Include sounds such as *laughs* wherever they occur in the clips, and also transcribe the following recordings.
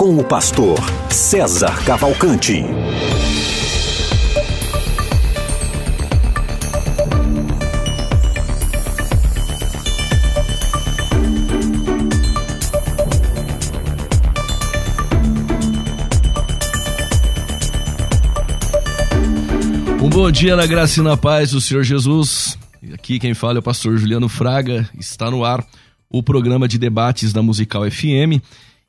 com o pastor César Cavalcante. Um bom dia na graça e na paz do Senhor Jesus. Aqui quem fala é o pastor Juliano Fraga. Está no ar o programa de debates da Musical FM.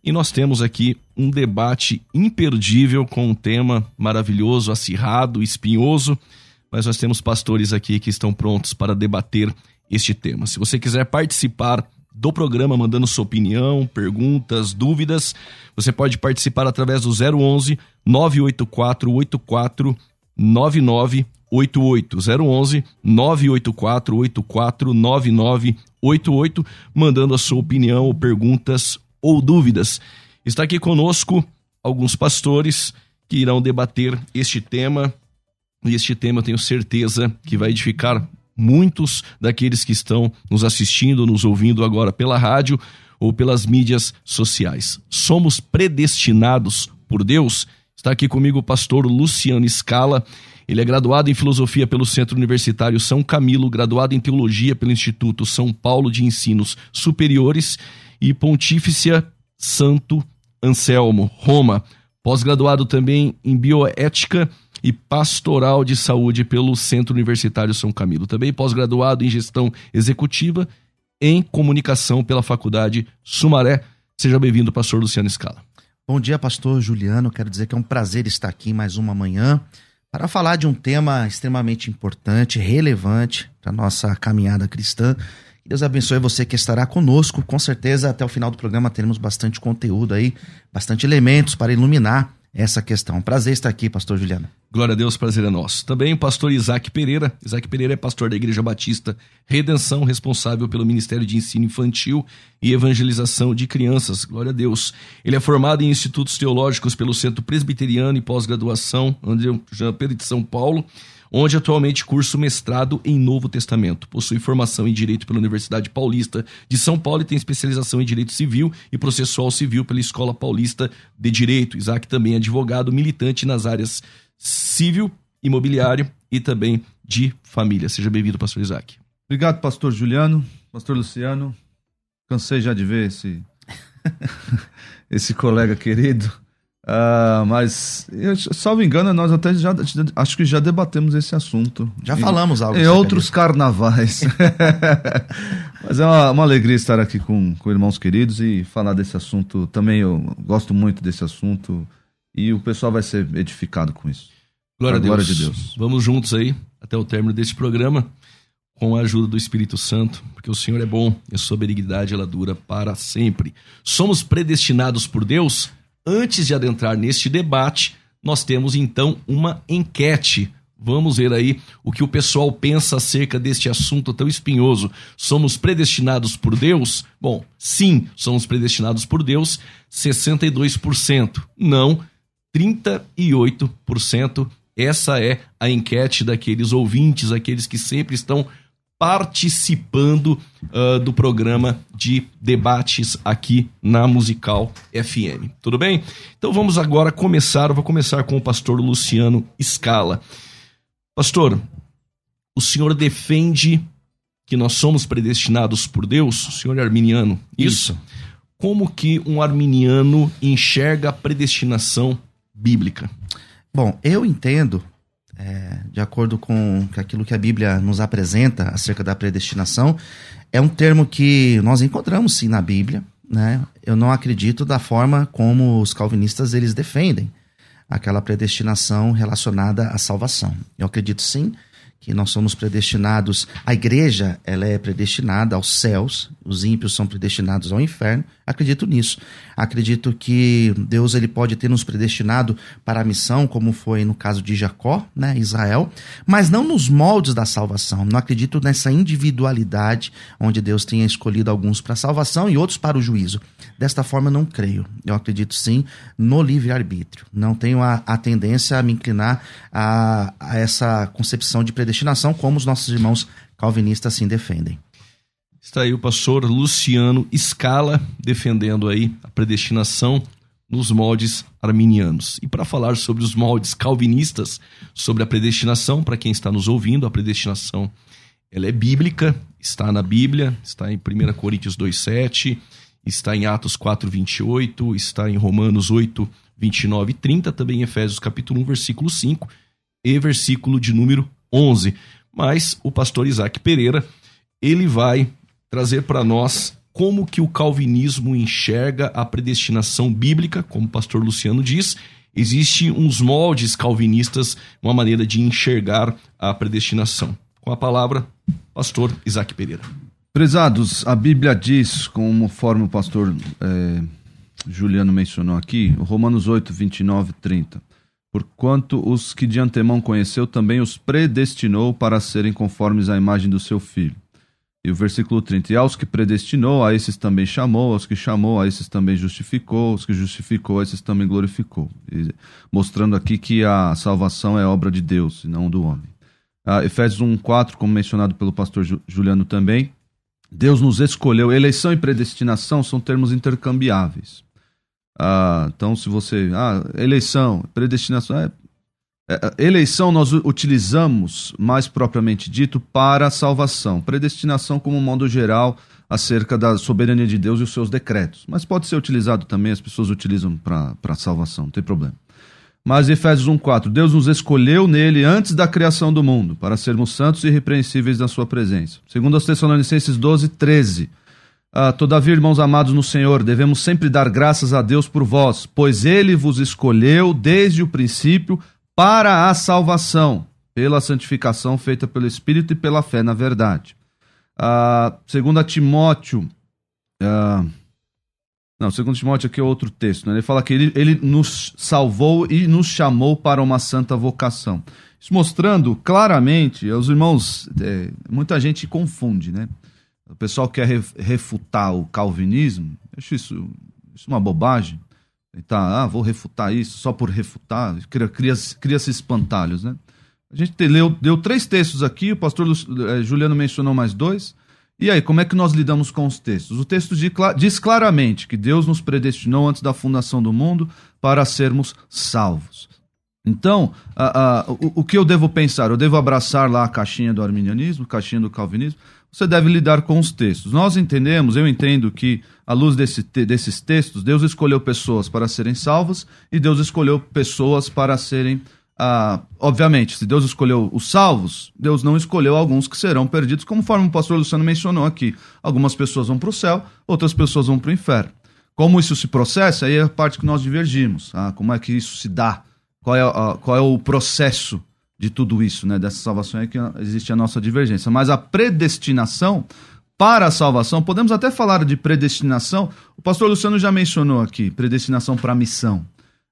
E nós temos aqui um debate imperdível com um tema maravilhoso, acirrado, espinhoso, mas nós temos pastores aqui que estão prontos para debater este tema. Se você quiser participar do programa mandando sua opinião, perguntas, dúvidas, você pode participar através do 011 984 84 9988 011 984 84 9988 mandando a sua opinião ou perguntas ou dúvidas. Está aqui conosco alguns pastores que irão debater este tema. E este tema tenho certeza que vai edificar muitos daqueles que estão nos assistindo, nos ouvindo agora pela rádio ou pelas mídias sociais. Somos predestinados por Deus? Está aqui comigo o pastor Luciano Scala. Ele é graduado em filosofia pelo Centro Universitário São Camilo, graduado em teologia pelo Instituto São Paulo de Ensinos Superiores e Pontífice Santo Anselmo, Roma. Pós-graduado também em bioética e pastoral de saúde pelo Centro Universitário São Camilo. Também pós-graduado em gestão executiva em comunicação pela Faculdade Sumaré. Seja bem-vindo, pastor Luciano Scala. Bom dia, pastor Juliano. Quero dizer que é um prazer estar aqui mais uma manhã para falar de um tema extremamente importante, relevante para nossa caminhada cristã Deus abençoe você que estará conosco. Com certeza, até o final do programa teremos bastante conteúdo aí, bastante elementos para iluminar essa questão. Prazer estar aqui, pastor Juliano. Glória a Deus, prazer é nosso. Também o pastor Isaac Pereira. Isaac Pereira é pastor da Igreja Batista Redenção, responsável pelo Ministério de Ensino Infantil e Evangelização de Crianças. Glória a Deus. Ele é formado em institutos teológicos pelo Centro Presbiteriano e Pós-Graduação André Jean Pedro de São Paulo onde atualmente curso mestrado em Novo Testamento. Possui formação em Direito pela Universidade Paulista de São Paulo e tem especialização em Direito Civil e Processual Civil pela Escola Paulista de Direito. Isaac também é advogado militante nas áreas civil, imobiliário e também de família. Seja bem-vindo, pastor Isaac. Obrigado, pastor Juliano, pastor Luciano. Cansei já de ver esse, *laughs* esse colega querido. Uh, mas, eu, salvo engano, nós até já acho que já debatemos esse assunto. Já falamos algo. Em outros carnavais. *laughs* mas é uma, uma, alegria estar aqui com, com irmãos queridos e falar desse assunto. Também eu gosto muito desse assunto e o pessoal vai ser edificado com isso. Glória a Deus. Glória de Deus. Vamos juntos aí até o término deste programa com a ajuda do Espírito Santo, porque o Senhor é bom e a sua benignidade ela dura para sempre. Somos predestinados por Deus Antes de adentrar neste debate, nós temos então uma enquete. Vamos ver aí o que o pessoal pensa acerca deste assunto tão espinhoso. Somos predestinados por Deus? Bom, sim, somos predestinados por Deus, 62%. Não, 38%. Essa é a enquete daqueles ouvintes, aqueles que sempre estão participando uh, do programa de debates aqui na Musical FM. Tudo bem? Então vamos agora começar. Eu vou começar com o pastor Luciano Scala. Pastor, o senhor defende que nós somos predestinados por Deus? O senhor é arminiano? Isso. isso. Como que um arminiano enxerga a predestinação bíblica? Bom, eu entendo é, de acordo com aquilo que a Bíblia nos apresenta acerca da predestinação, é um termo que nós encontramos sim na Bíblia. Né? Eu não acredito da forma como os calvinistas eles defendem aquela predestinação relacionada à salvação. Eu acredito sim que nós somos predestinados, a igreja ela é predestinada aos céus, os ímpios são predestinados ao inferno, Acredito nisso. Acredito que Deus ele pode ter nos predestinado para a missão, como foi no caso de Jacó, né, Israel, mas não nos moldes da salvação. Não acredito nessa individualidade onde Deus tenha escolhido alguns para a salvação e outros para o juízo. Desta forma, eu não creio. Eu acredito sim no livre-arbítrio. Não tenho a, a, tendência a me inclinar a, a essa concepção de predestinação, como os nossos irmãos calvinistas assim defendem. Está aí o pastor Luciano Scala defendendo aí a predestinação nos moldes arminianos. E para falar sobre os moldes calvinistas, sobre a predestinação, para quem está nos ouvindo, a predestinação ela é bíblica, está na Bíblia, está em 1 Coríntios 2,7, está em Atos 4,28, está em Romanos 8, 29 e 30, também em Efésios capítulo 1, versículo 5 e versículo de número 11. Mas o pastor Isaac Pereira, ele vai trazer para nós como que o calvinismo enxerga a predestinação bíblica, como o pastor Luciano diz, existe uns moldes calvinistas, uma maneira de enxergar a predestinação. Com a palavra, pastor Isaac Pereira. Prezados, a Bíblia diz, conforme o pastor é, Juliano mencionou aqui, Romanos 8, 29 e 30. Porquanto os que de antemão conheceu, também os predestinou para serem conformes à imagem do seu filho e o versículo 30, e aos que predestinou, a esses também chamou, aos que chamou, a esses também justificou, aos que justificou, a esses também glorificou. E, mostrando aqui que a salvação é obra de Deus e não do homem. Ah, Efésios 1,4, como mencionado pelo pastor Juliano também, Deus nos escolheu. Eleição e predestinação são termos intercambiáveis. Ah, então, se você. Ah, eleição, predestinação, é, eleição nós utilizamos, mais propriamente dito, para a salvação. Predestinação, como modo geral, acerca da soberania de Deus e os seus decretos. Mas pode ser utilizado também, as pessoas utilizam para a salvação, não tem problema. Mas Efésios 1,4: Deus nos escolheu nele antes da criação do mundo, para sermos santos e irrepreensíveis na sua presença. Segundo os Tessalonicenses 12, 13. Ah, Todavia, irmãos amados no Senhor, devemos sempre dar graças a Deus por vós, pois ele vos escolheu desde o princípio para a salvação, pela santificação feita pelo Espírito e pela fé na verdade. Uh, segundo Timóteo, uh, não, segundo Timóteo aqui é outro texto, né? ele fala que ele, ele nos salvou e nos chamou para uma santa vocação. Isso mostrando claramente, os irmãos, é, muita gente confunde, né? O pessoal quer refutar o calvinismo, eu acho isso, isso uma bobagem. Tá, ah, vou refutar isso só por refutar, cria, cria, cria espantalhos, né? A gente leu, deu três textos aqui, o pastor eh, Juliano mencionou mais dois. E aí, como é que nós lidamos com os textos? O texto diz claramente que Deus nos predestinou antes da fundação do mundo para sermos salvos. Então, a, a, o, o, que eu devo pensar? Eu devo abraçar lá a caixinha do arminianismo, caixinha do calvinismo? Você deve lidar com os textos. Nós entendemos, eu entendo que, à luz desse, desses textos, Deus escolheu pessoas para serem salvas e Deus escolheu pessoas para serem. Ah, obviamente, se Deus escolheu os salvos, Deus não escolheu alguns que serão perdidos, conforme o pastor Luciano mencionou aqui. Algumas pessoas vão para o céu, outras pessoas vão para o inferno. Como isso se processa, aí é a parte que nós divergimos. Ah, como é que isso se dá? qual é, a, qual é o processo de tudo isso, né? Dessa salvação é que existe a nossa divergência. Mas a predestinação para a salvação, podemos até falar de predestinação. O pastor Luciano já mencionou aqui, predestinação para a missão.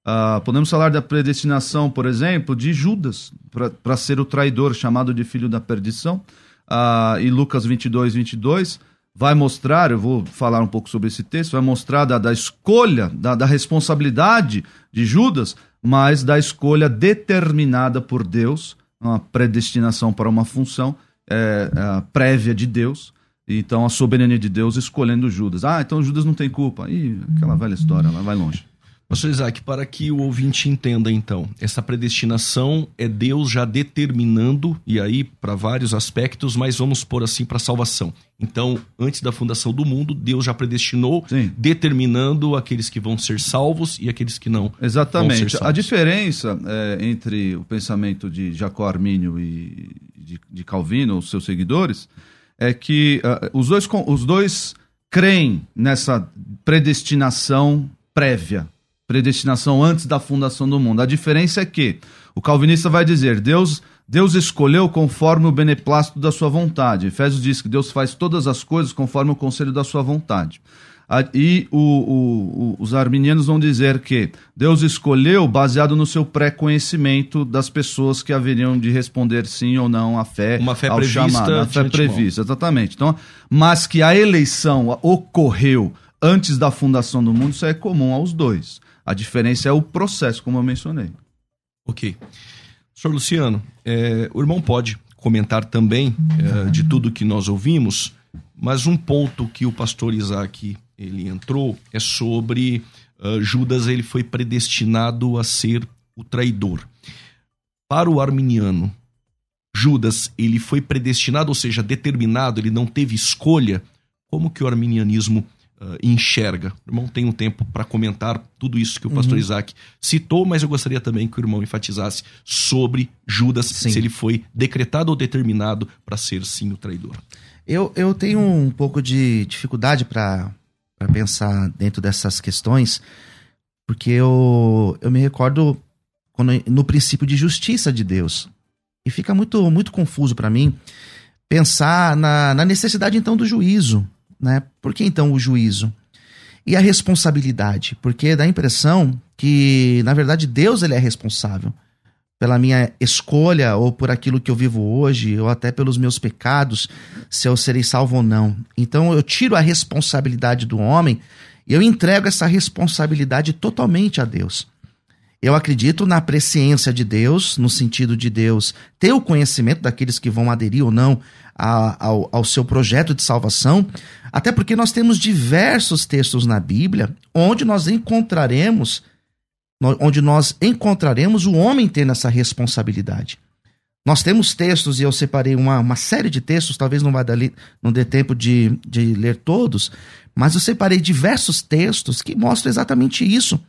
Uh, podemos falar da predestinação, por exemplo, de Judas, para ser o traidor, chamado de filho da perdição. Uh, e Lucas 22, 22 vai mostrar, eu vou falar um pouco sobre esse texto, vai mostrar da, da escolha, da, da responsabilidade de Judas mas da escolha determinada por Deus, uma predestinação para uma função é, é, prévia de Deus. Então a soberania de Deus escolhendo Judas. Ah, então Judas não tem culpa. Ih, aquela velha história, ela vai longe. Pastor Isaac, para que o ouvinte entenda então, essa predestinação é Deus já determinando, e aí para vários aspectos, mas vamos pôr assim para salvação. Então, antes da fundação do mundo, Deus já predestinou, Sim. determinando aqueles que vão ser salvos e aqueles que não. Exatamente. A diferença é, entre o pensamento de Jacó Armínio e de, de Calvino, os seus seguidores, é que uh, os, dois, os dois creem nessa predestinação prévia predestinação antes da fundação do mundo. A diferença é que o calvinista vai dizer: Deus, Deus escolheu conforme o beneplácito da sua vontade. Efésios diz que Deus faz todas as coisas conforme o conselho da sua vontade. E o, o, os arminianos vão dizer que Deus escolheu baseado no seu pré-conhecimento das pessoas que haveriam de responder sim ou não à fé. Uma fé ao prevista. Chamado, a fé prevista, exatamente. Então, mas que a eleição ocorreu antes da fundação do mundo, isso é comum aos dois. A diferença é o processo, como eu mencionei. Ok. Senhor Luciano, é, o irmão pode comentar também é, de tudo que nós ouvimos, mas um ponto que o pastor Isaac ele entrou é sobre uh, Judas ele foi predestinado a ser o traidor. Para o arminiano, Judas ele foi predestinado, ou seja, determinado, ele não teve escolha. Como que o arminianismo uh, enxerga? O irmão tem um tempo para comentar tudo isso que o pastor uhum. Isaac citou, mas eu gostaria também que o irmão enfatizasse sobre Judas, sim. se ele foi decretado ou determinado para ser sim o traidor. Eu, eu tenho um pouco de dificuldade para pensar dentro dessas questões, porque eu, eu me recordo quando, no princípio de justiça de Deus. E fica muito, muito confuso para mim pensar na, na necessidade então do juízo. Né? Por que então o juízo? E a responsabilidade? Porque dá a impressão que, na verdade, Deus ele é responsável pela minha escolha ou por aquilo que eu vivo hoje, ou até pelos meus pecados, se eu serei salvo ou não. Então eu tiro a responsabilidade do homem e eu entrego essa responsabilidade totalmente a Deus. Eu acredito na presciência de Deus, no sentido de Deus ter o conhecimento daqueles que vão aderir ou não a, ao, ao seu projeto de salvação, até porque nós temos diversos textos na Bíblia onde nós encontraremos onde nós encontraremos o homem tendo essa responsabilidade. Nós temos textos, e eu separei uma, uma série de textos, talvez não, vai dar, não dê tempo de, de ler todos, mas eu separei diversos textos que mostram exatamente isso.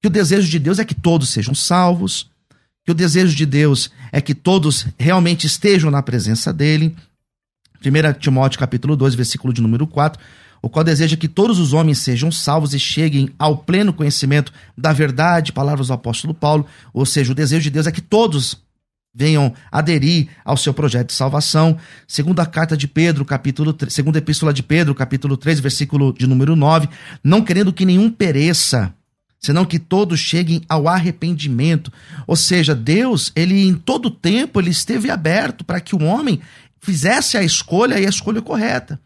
Que o desejo de Deus é que todos sejam salvos, que o desejo de Deus é que todos realmente estejam na presença dele. 1 Timóteo capítulo 2, versículo de número 4, o qual deseja que todos os homens sejam salvos e cheguem ao pleno conhecimento da verdade, palavras do apóstolo Paulo, ou seja, o desejo de Deus é que todos venham aderir ao seu projeto de salvação. Segunda carta de Pedro, capítulo 3, segunda epístola de Pedro, capítulo 3, versículo de número 9, não querendo que nenhum pereça, senão que todos cheguem ao arrependimento. Ou seja, Deus, ele em todo tempo ele esteve aberto para que o homem fizesse a escolha e a escolha correta.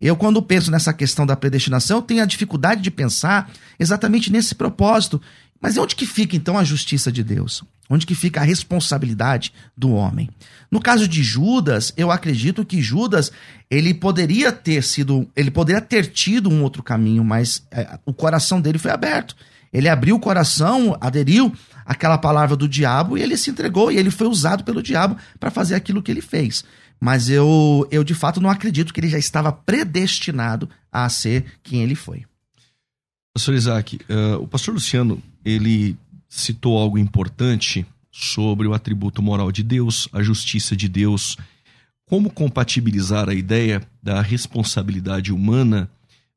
Eu, quando penso nessa questão da predestinação, tenho a dificuldade de pensar exatamente nesse propósito. Mas onde que fica, então, a justiça de Deus? Onde que fica a responsabilidade do homem? No caso de Judas, eu acredito que Judas, ele poderia ter sido, ele poderia ter tido um outro caminho, mas é, o coração dele foi aberto. Ele abriu o coração, aderiu àquela palavra do diabo e ele se entregou e ele foi usado pelo diabo para fazer aquilo que ele fez mas eu, eu de fato não acredito que ele já estava predestinado a ser quem ele foi. Pastor Isaac, uh, o pastor Luciano, ele citou algo importante sobre o atributo moral de Deus, a justiça de Deus. Como compatibilizar a ideia da responsabilidade humana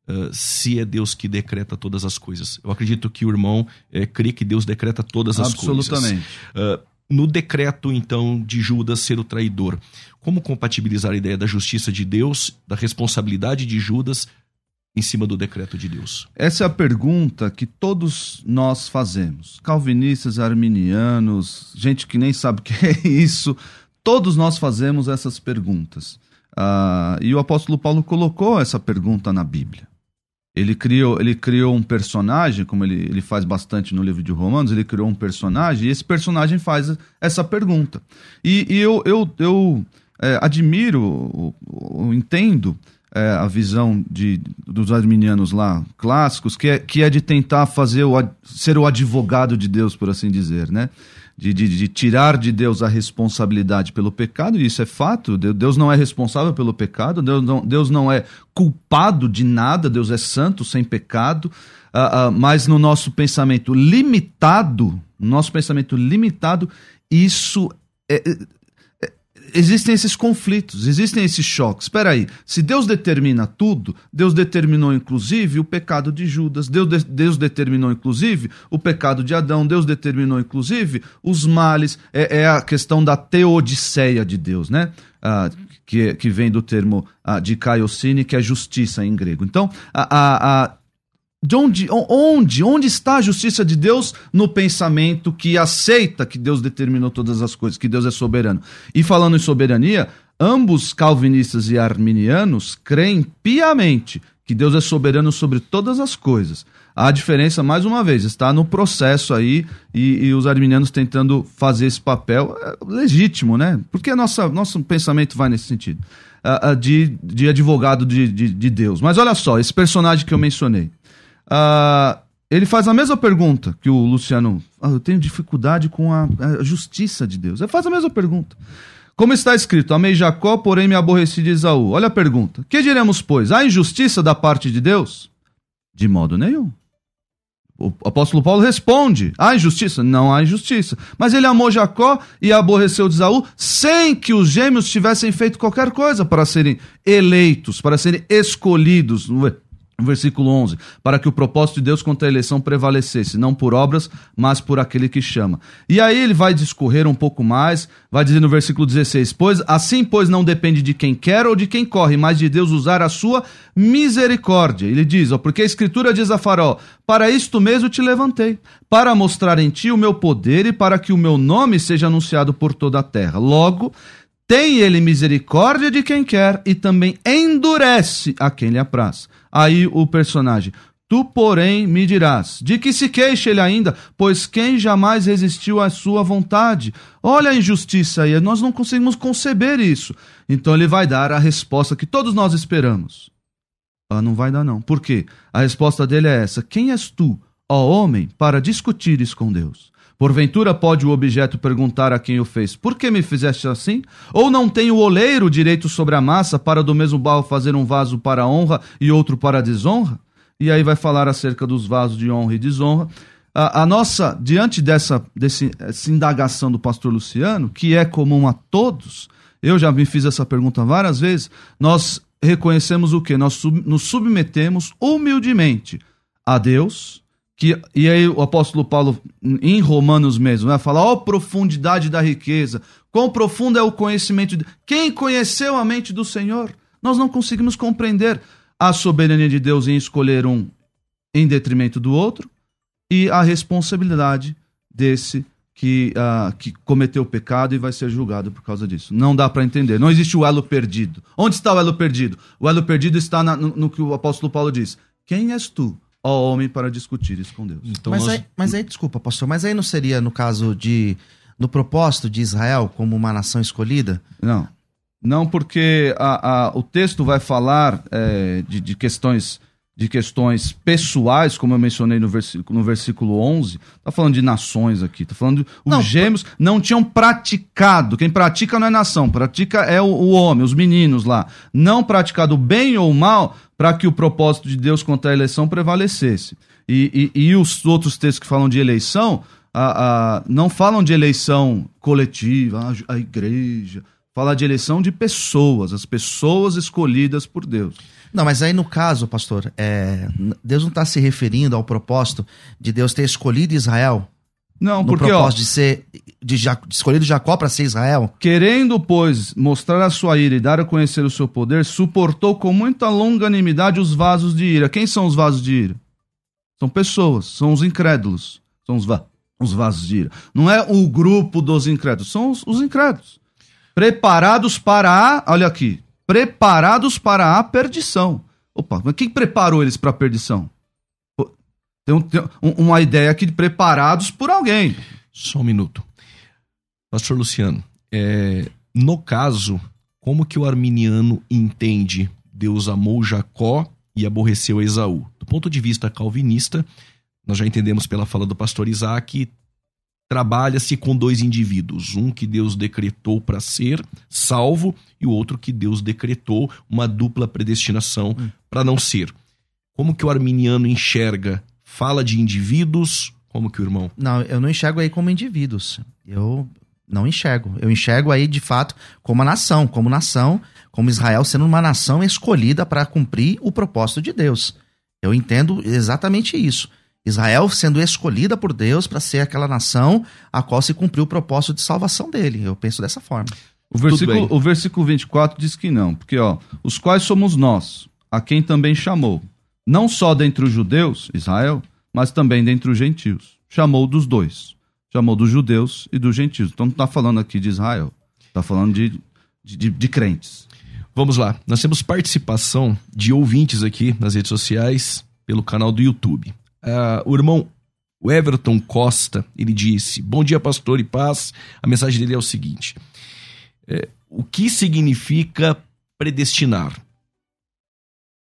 uh, se é Deus que decreta todas as coisas? Eu acredito que o irmão uh, crê que Deus decreta todas as Absolutamente. coisas. Absolutamente. Uh, no decreto, então, de Judas ser o traidor. Como compatibilizar a ideia da justiça de Deus, da responsabilidade de Judas em cima do decreto de Deus? Essa é a pergunta que todos nós fazemos. Calvinistas, arminianos, gente que nem sabe o que é *laughs* isso, todos nós fazemos essas perguntas. Ah, e o apóstolo Paulo colocou essa pergunta na Bíblia. Ele criou, ele criou um personagem, como ele, ele faz bastante no livro de Romanos, ele criou um personagem e esse personagem faz essa pergunta. E, e eu, eu, eu é, admiro, eu, entendo é, a visão de, dos arminianos lá, clássicos, que é, que é de tentar fazer o, ser o advogado de Deus, por assim dizer, né? De, de, de, tirar de Deus a responsabilidade pelo pecado, e isso é fato. Deus não é responsável pelo pecado, Deus não, Deus não é culpado de nada, Deus é santo, sem pecado, uh, uh, mas no nosso pensamento limitado, no nosso pensamento limitado, isso é, existem esses conflitos, existem esses choques. Espera aí, se Deus determina tudo, Deus determinou inclusive o pecado de Judas, Deus, de, Deus determinou inclusive o pecado de Adão, Deus determinou inclusive os males, é, é a questão da teodiceia de Deus, né? Ah, que, que vem do termo ah, de kaiosine, que é justiça em grego. Então, a, a, a de onde, onde, onde está a justiça de Deus no pensamento que aceita que Deus determinou todas as coisas, que Deus é soberano? E falando em soberania, ambos calvinistas e arminianos creem piamente que Deus é soberano sobre todas as coisas. A diferença, mais uma vez, está no processo aí e, e os arminianos tentando fazer esse papel é legítimo, né? Porque nossa, nosso pensamento vai nesse sentido, uh, uh, de, de advogado de, de, de Deus. Mas olha só, esse personagem que eu mencionei. Uh, ele faz a mesma pergunta que o Luciano. Ah, eu tenho dificuldade com a, a, justiça de Deus. Ele faz a mesma pergunta. Como está escrito, amei Jacó, porém me aborreci de Esaú. Olha a pergunta. Que diremos, pois? Há injustiça da parte de Deus? De modo nenhum. O apóstolo Paulo responde: há injustiça? Não há injustiça. Mas ele amou Jacó e aborreceu de Esaú sem que os gêmeos tivessem feito qualquer coisa para serem eleitos, para serem escolhidos versículo 11, para que o propósito de Deus contra a eleição prevalecesse, não por obras, mas por aquele que chama. E aí ele vai discorrer um pouco mais, vai dizer no versículo 16, pois assim pois não depende de quem quer ou de quem corre, mas de Deus usar a sua misericórdia. Ele diz, ó, porque a escritura diz a Faraó, para isto mesmo te levantei, para mostrar em ti o meu poder e para que o meu nome seja anunciado por toda a terra. Logo, tem ele misericórdia de quem quer e também endurece a quem lhe apraz. Aí o personagem. Tu, porém, me dirás: de que se queixa ele ainda, pois quem jamais resistiu à sua vontade? Olha a injustiça aí, nós não conseguimos conceber isso. Então ele vai dar a resposta que todos nós esperamos. Ah, não vai dar, não. Por quê? A resposta dele é essa: Quem és tu, ó homem, para discutires com Deus? Porventura pode o objeto perguntar a quem o fez: Por que me fizeste assim? Ou não tem o oleiro direito sobre a massa para do mesmo barro fazer um vaso para honra e outro para desonra? E aí vai falar acerca dos vasos de honra e desonra. A, a nossa, diante dessa, desse, dessa indagação do pastor Luciano, que é comum a todos, eu já me fiz essa pergunta várias vezes, nós reconhecemos o que? Nós sub, nos submetemos humildemente a Deus que, e aí o apóstolo Paulo, em Romanos mesmo, vai falar, ó oh, profundidade da riqueza, quão profundo é o conhecimento. De... Quem conheceu a mente do Senhor? Nós não conseguimos compreender a soberania de Deus em escolher um em detrimento do outro e a responsabilidade desse que, uh, que cometeu o pecado e vai ser julgado por causa disso. Não dá para entender. Não existe o elo perdido. Onde está o elo perdido? O elo perdido está na, no, no que o apóstolo Paulo diz. Quem és tu ó homem para discutir isso com Deus. Então mas, nós... aí, mas aí, desculpa, pastor, mas aí não seria no caso de. no propósito de Israel como uma nação escolhida? Não. Não, porque a, a, o texto vai falar é, de, de questões de questões pessoais, como eu mencionei no versículo, no versículo 11, tá falando de nações aqui, tá falando de, os não, gêmeos não tinham praticado, quem pratica não é nação, pratica é o, o homem, os meninos lá, não praticado bem ou mal para que o propósito de Deus contra a eleição prevalecesse. E, e, e os outros textos que falam de eleição, a, a, não falam de eleição coletiva, a, a igreja, fala de eleição de pessoas, as pessoas escolhidas por Deus. Não, mas aí no caso, pastor, é, Deus não está se referindo ao propósito de Deus ter escolhido Israel? Não, no porque propósito ó, de ser de, de escolhido Jacó para ser Israel. Querendo, pois, mostrar a sua ira e dar a conhecer o seu poder, suportou com muita longanimidade os vasos de ira. Quem são os vasos de ira? São pessoas, são os incrédulos, são os, va os vasos de ira. Não é o grupo dos incrédulos, são os, os incrédulos. Preparados para a, olha aqui, preparados para a perdição. Opa, mas quem preparou eles para a perdição? Tem, um, tem uma ideia aqui de preparados por alguém. Só um minuto. Pastor Luciano, é, no caso, como que o arminiano entende Deus amou Jacó e aborreceu Esaú? Do ponto de vista calvinista, nós já entendemos pela fala do pastor Isaac trabalha-se com dois indivíduos, um que Deus decretou para ser salvo e o outro que Deus decretou uma dupla predestinação hum. para não ser. Como que o arminiano enxerga? Fala de indivíduos, como que o irmão? Não, eu não enxergo aí como indivíduos. Eu Não enxergo. Eu enxergo aí, de fato, como a nação, como nação, como Israel sendo uma nação escolhida para cumprir o propósito de Deus. Eu entendo exatamente isso. Israel sendo escolhida por Deus para ser aquela nação a qual se cumpriu o propósito de salvação dele. Eu penso dessa forma. O versículo, o versículo 24 diz que não, porque ó, os quais somos nós, a quem também chamou, não só dentre os judeus, Israel, mas também dentre os gentios. Chamou dos dois. Chamou dos judeus e dos gentios. Então não está falando aqui de Israel, está falando de, de, de, de crentes. Vamos lá, nós temos participação de ouvintes aqui nas redes sociais, pelo canal do YouTube. Uh, o irmão Everton Costa, ele disse: Bom dia, pastor e paz. A mensagem dele é o seguinte: é, O que significa predestinar?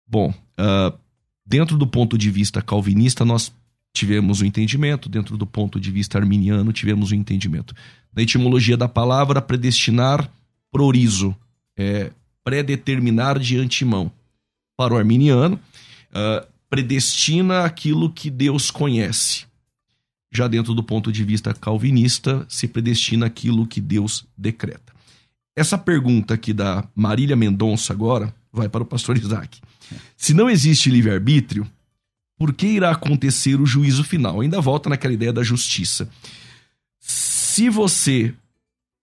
Bom, uh, dentro do ponto de vista calvinista, nós tivemos o um entendimento, dentro do ponto de vista arminiano, tivemos o um entendimento. Na etimologia da palavra, predestinar, prorizo, é predeterminar de antemão. Para o arminiano, uh, predestina aquilo que Deus conhece. Já dentro do ponto de vista calvinista, se predestina aquilo que Deus decreta. Essa pergunta aqui da Marília Mendonça agora vai para o pastor Isaac. Se não existe livre-arbítrio, por que irá acontecer o juízo final? Ainda volta naquela ideia da justiça. Se você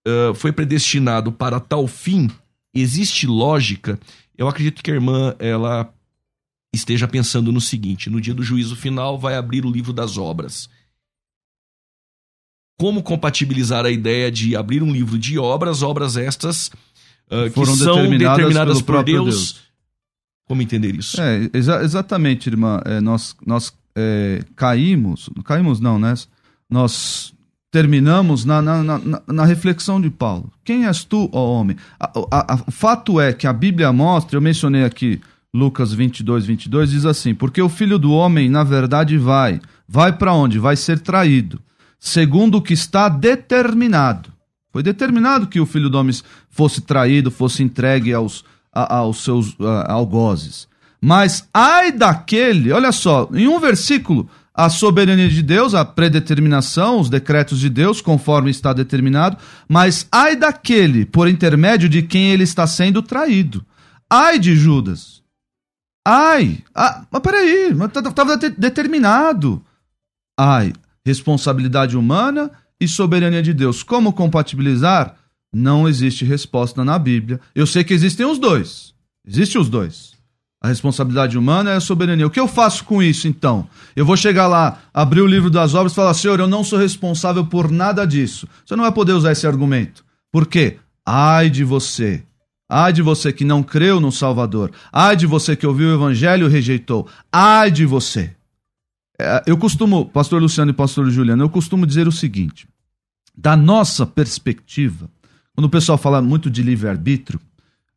uh, foi predestinado para tal fim, existe lógica. Eu acredito que a irmã ela esteja pensando no seguinte: no dia do juízo final vai abrir o livro das obras. Como compatibilizar a ideia de abrir um livro de obras, obras estas uh, que são determinadas, determinadas por Deus, Deus, Como entender isso? É, exa exatamente, irmã. É, nós nós é, caímos, caímos não, né? Nós terminamos na, na, na, na, reflexão de Paulo. Quem és tu, ó homem? O fato é que a Bíblia mostra, eu mencionei aqui Lucas 22, 22, diz assim: Porque o filho do homem, na verdade, vai. Vai para onde? Vai ser traído, segundo o que está determinado. Foi determinado que o filho do homem fosse traído, fosse entregue aos, aos seus algozes. Mas ai daquele, olha só, em um versículo, a soberania de Deus, a predeterminação, os decretos de Deus, conforme está determinado, mas ai daquele por intermédio de quem ele está sendo traído. Ai de Judas. Ai, ah, mas peraí, estava determinado. Ai, responsabilidade humana e soberania de Deus. Como compatibilizar? Não existe resposta na Bíblia. Eu sei que existem os dois. Existem os dois. A responsabilidade humana é a soberania. O que eu faço com isso, então? Eu vou chegar lá, abrir o livro das obras e falar: Senhor, eu não sou responsável por nada disso. Você não vai poder usar esse argumento. Por quê? Ai de você. Ai de você que não creu no Salvador. Ai de você que ouviu o Evangelho e rejeitou. Ai de você. É, eu costumo, pastor Luciano e pastor Juliano, eu costumo dizer o seguinte: da nossa perspectiva, quando o pessoal fala muito de livre-arbítrio,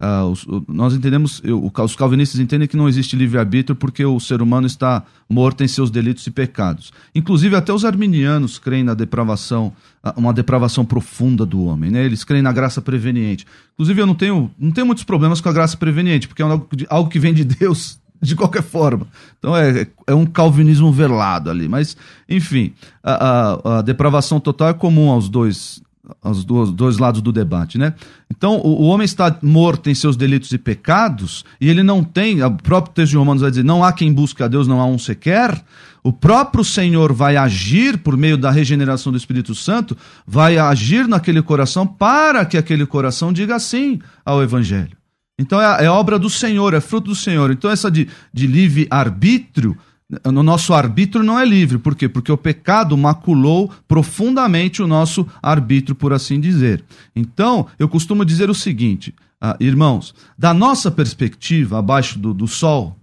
Uh, os, nós entendemos, os calvinistas entendem que não existe livre-arbítrio porque o ser humano está morto em seus delitos e pecados. Inclusive, até os arminianos creem na depravação, uma depravação profunda do homem, né? Eles creem na graça preveniente. Inclusive, eu não tenho, não tenho muitos problemas com a graça preveniente, porque é algo, algo que vem de Deus *laughs* de qualquer forma. Então é, é um calvinismo velado ali. Mas, enfim, a, a, a depravação total é comum aos dois os dois, lados do debate, né? Então, o, o, homem está morto em seus delitos e pecados, e ele não tem, o próprio texto de Romanos vai dizer, não há quem busque a Deus, não há um sequer. O próprio Senhor vai agir por meio da regeneração do Espírito Santo, vai agir naquele coração para que aquele coração diga sim ao Evangelho. Então, é, é obra do Senhor, é fruto do Senhor. Então, essa de, de livre-arbítrio no nosso arbítrio não é livre. Por quê? Porque o pecado maculou profundamente o nosso arbítrio, por assim dizer. Então, eu costumo dizer o seguinte, ah, irmãos, da nossa perspectiva, abaixo do, do sol,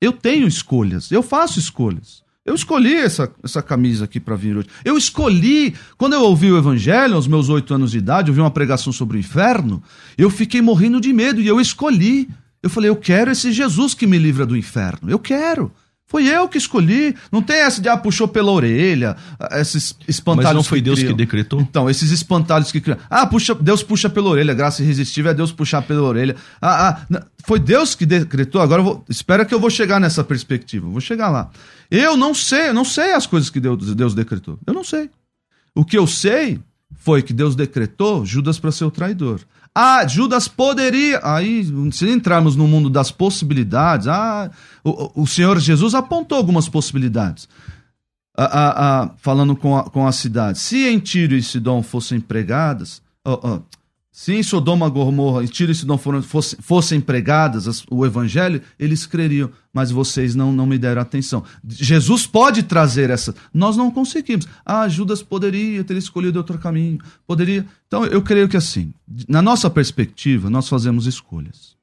eu tenho escolhas, eu faço escolhas. Eu escolhi essa, essa camisa aqui para vir hoje. Eu escolhi, quando eu ouvi o evangelho, aos meus oito anos de idade, eu vi uma pregação sobre o inferno, eu fiquei morrendo de medo e eu escolhi. Eu falei, eu quero esse Jesus que me livra do inferno. Eu quero. Foi eu que escolhi. Não tem essa de, ah, puxou pela orelha, esses espantalhos. Mas não foi que Deus criam. que decretou? Então, esses espantalhos que criam. Ah, puxa, Deus puxa pela orelha, graça irresistível é Deus puxar pela orelha. Ah, ah, foi Deus que decretou. Agora, eu vou, espera que eu vou chegar nessa perspectiva. vou chegar lá. Eu não sei, eu não sei as coisas que Deus, Deus decretou. Eu não sei. O que eu sei foi que Deus decretou Judas para ser o traidor. Ah, Judas poderia. Aí, se entrarmos no mundo das possibilidades, ah, o, o Senhor Jesus apontou algumas possibilidades. Ah, ah, ah, falando com a, com a cidade. Se em Tiro e Sidom fossem pregadas, oh, oh, se em Sodoma, Gomorra e Tiro e Sidom fossem, fossem pregadas as, o evangelho, eles creriam, mas vocês não, não me deram atenção. Jesus pode trazer essa. Nós não conseguimos. Ah, Judas poderia ter escolhido outro caminho. Poderia. Então, eu creio que assim, na nossa perspectiva, nós fazemos escolhas.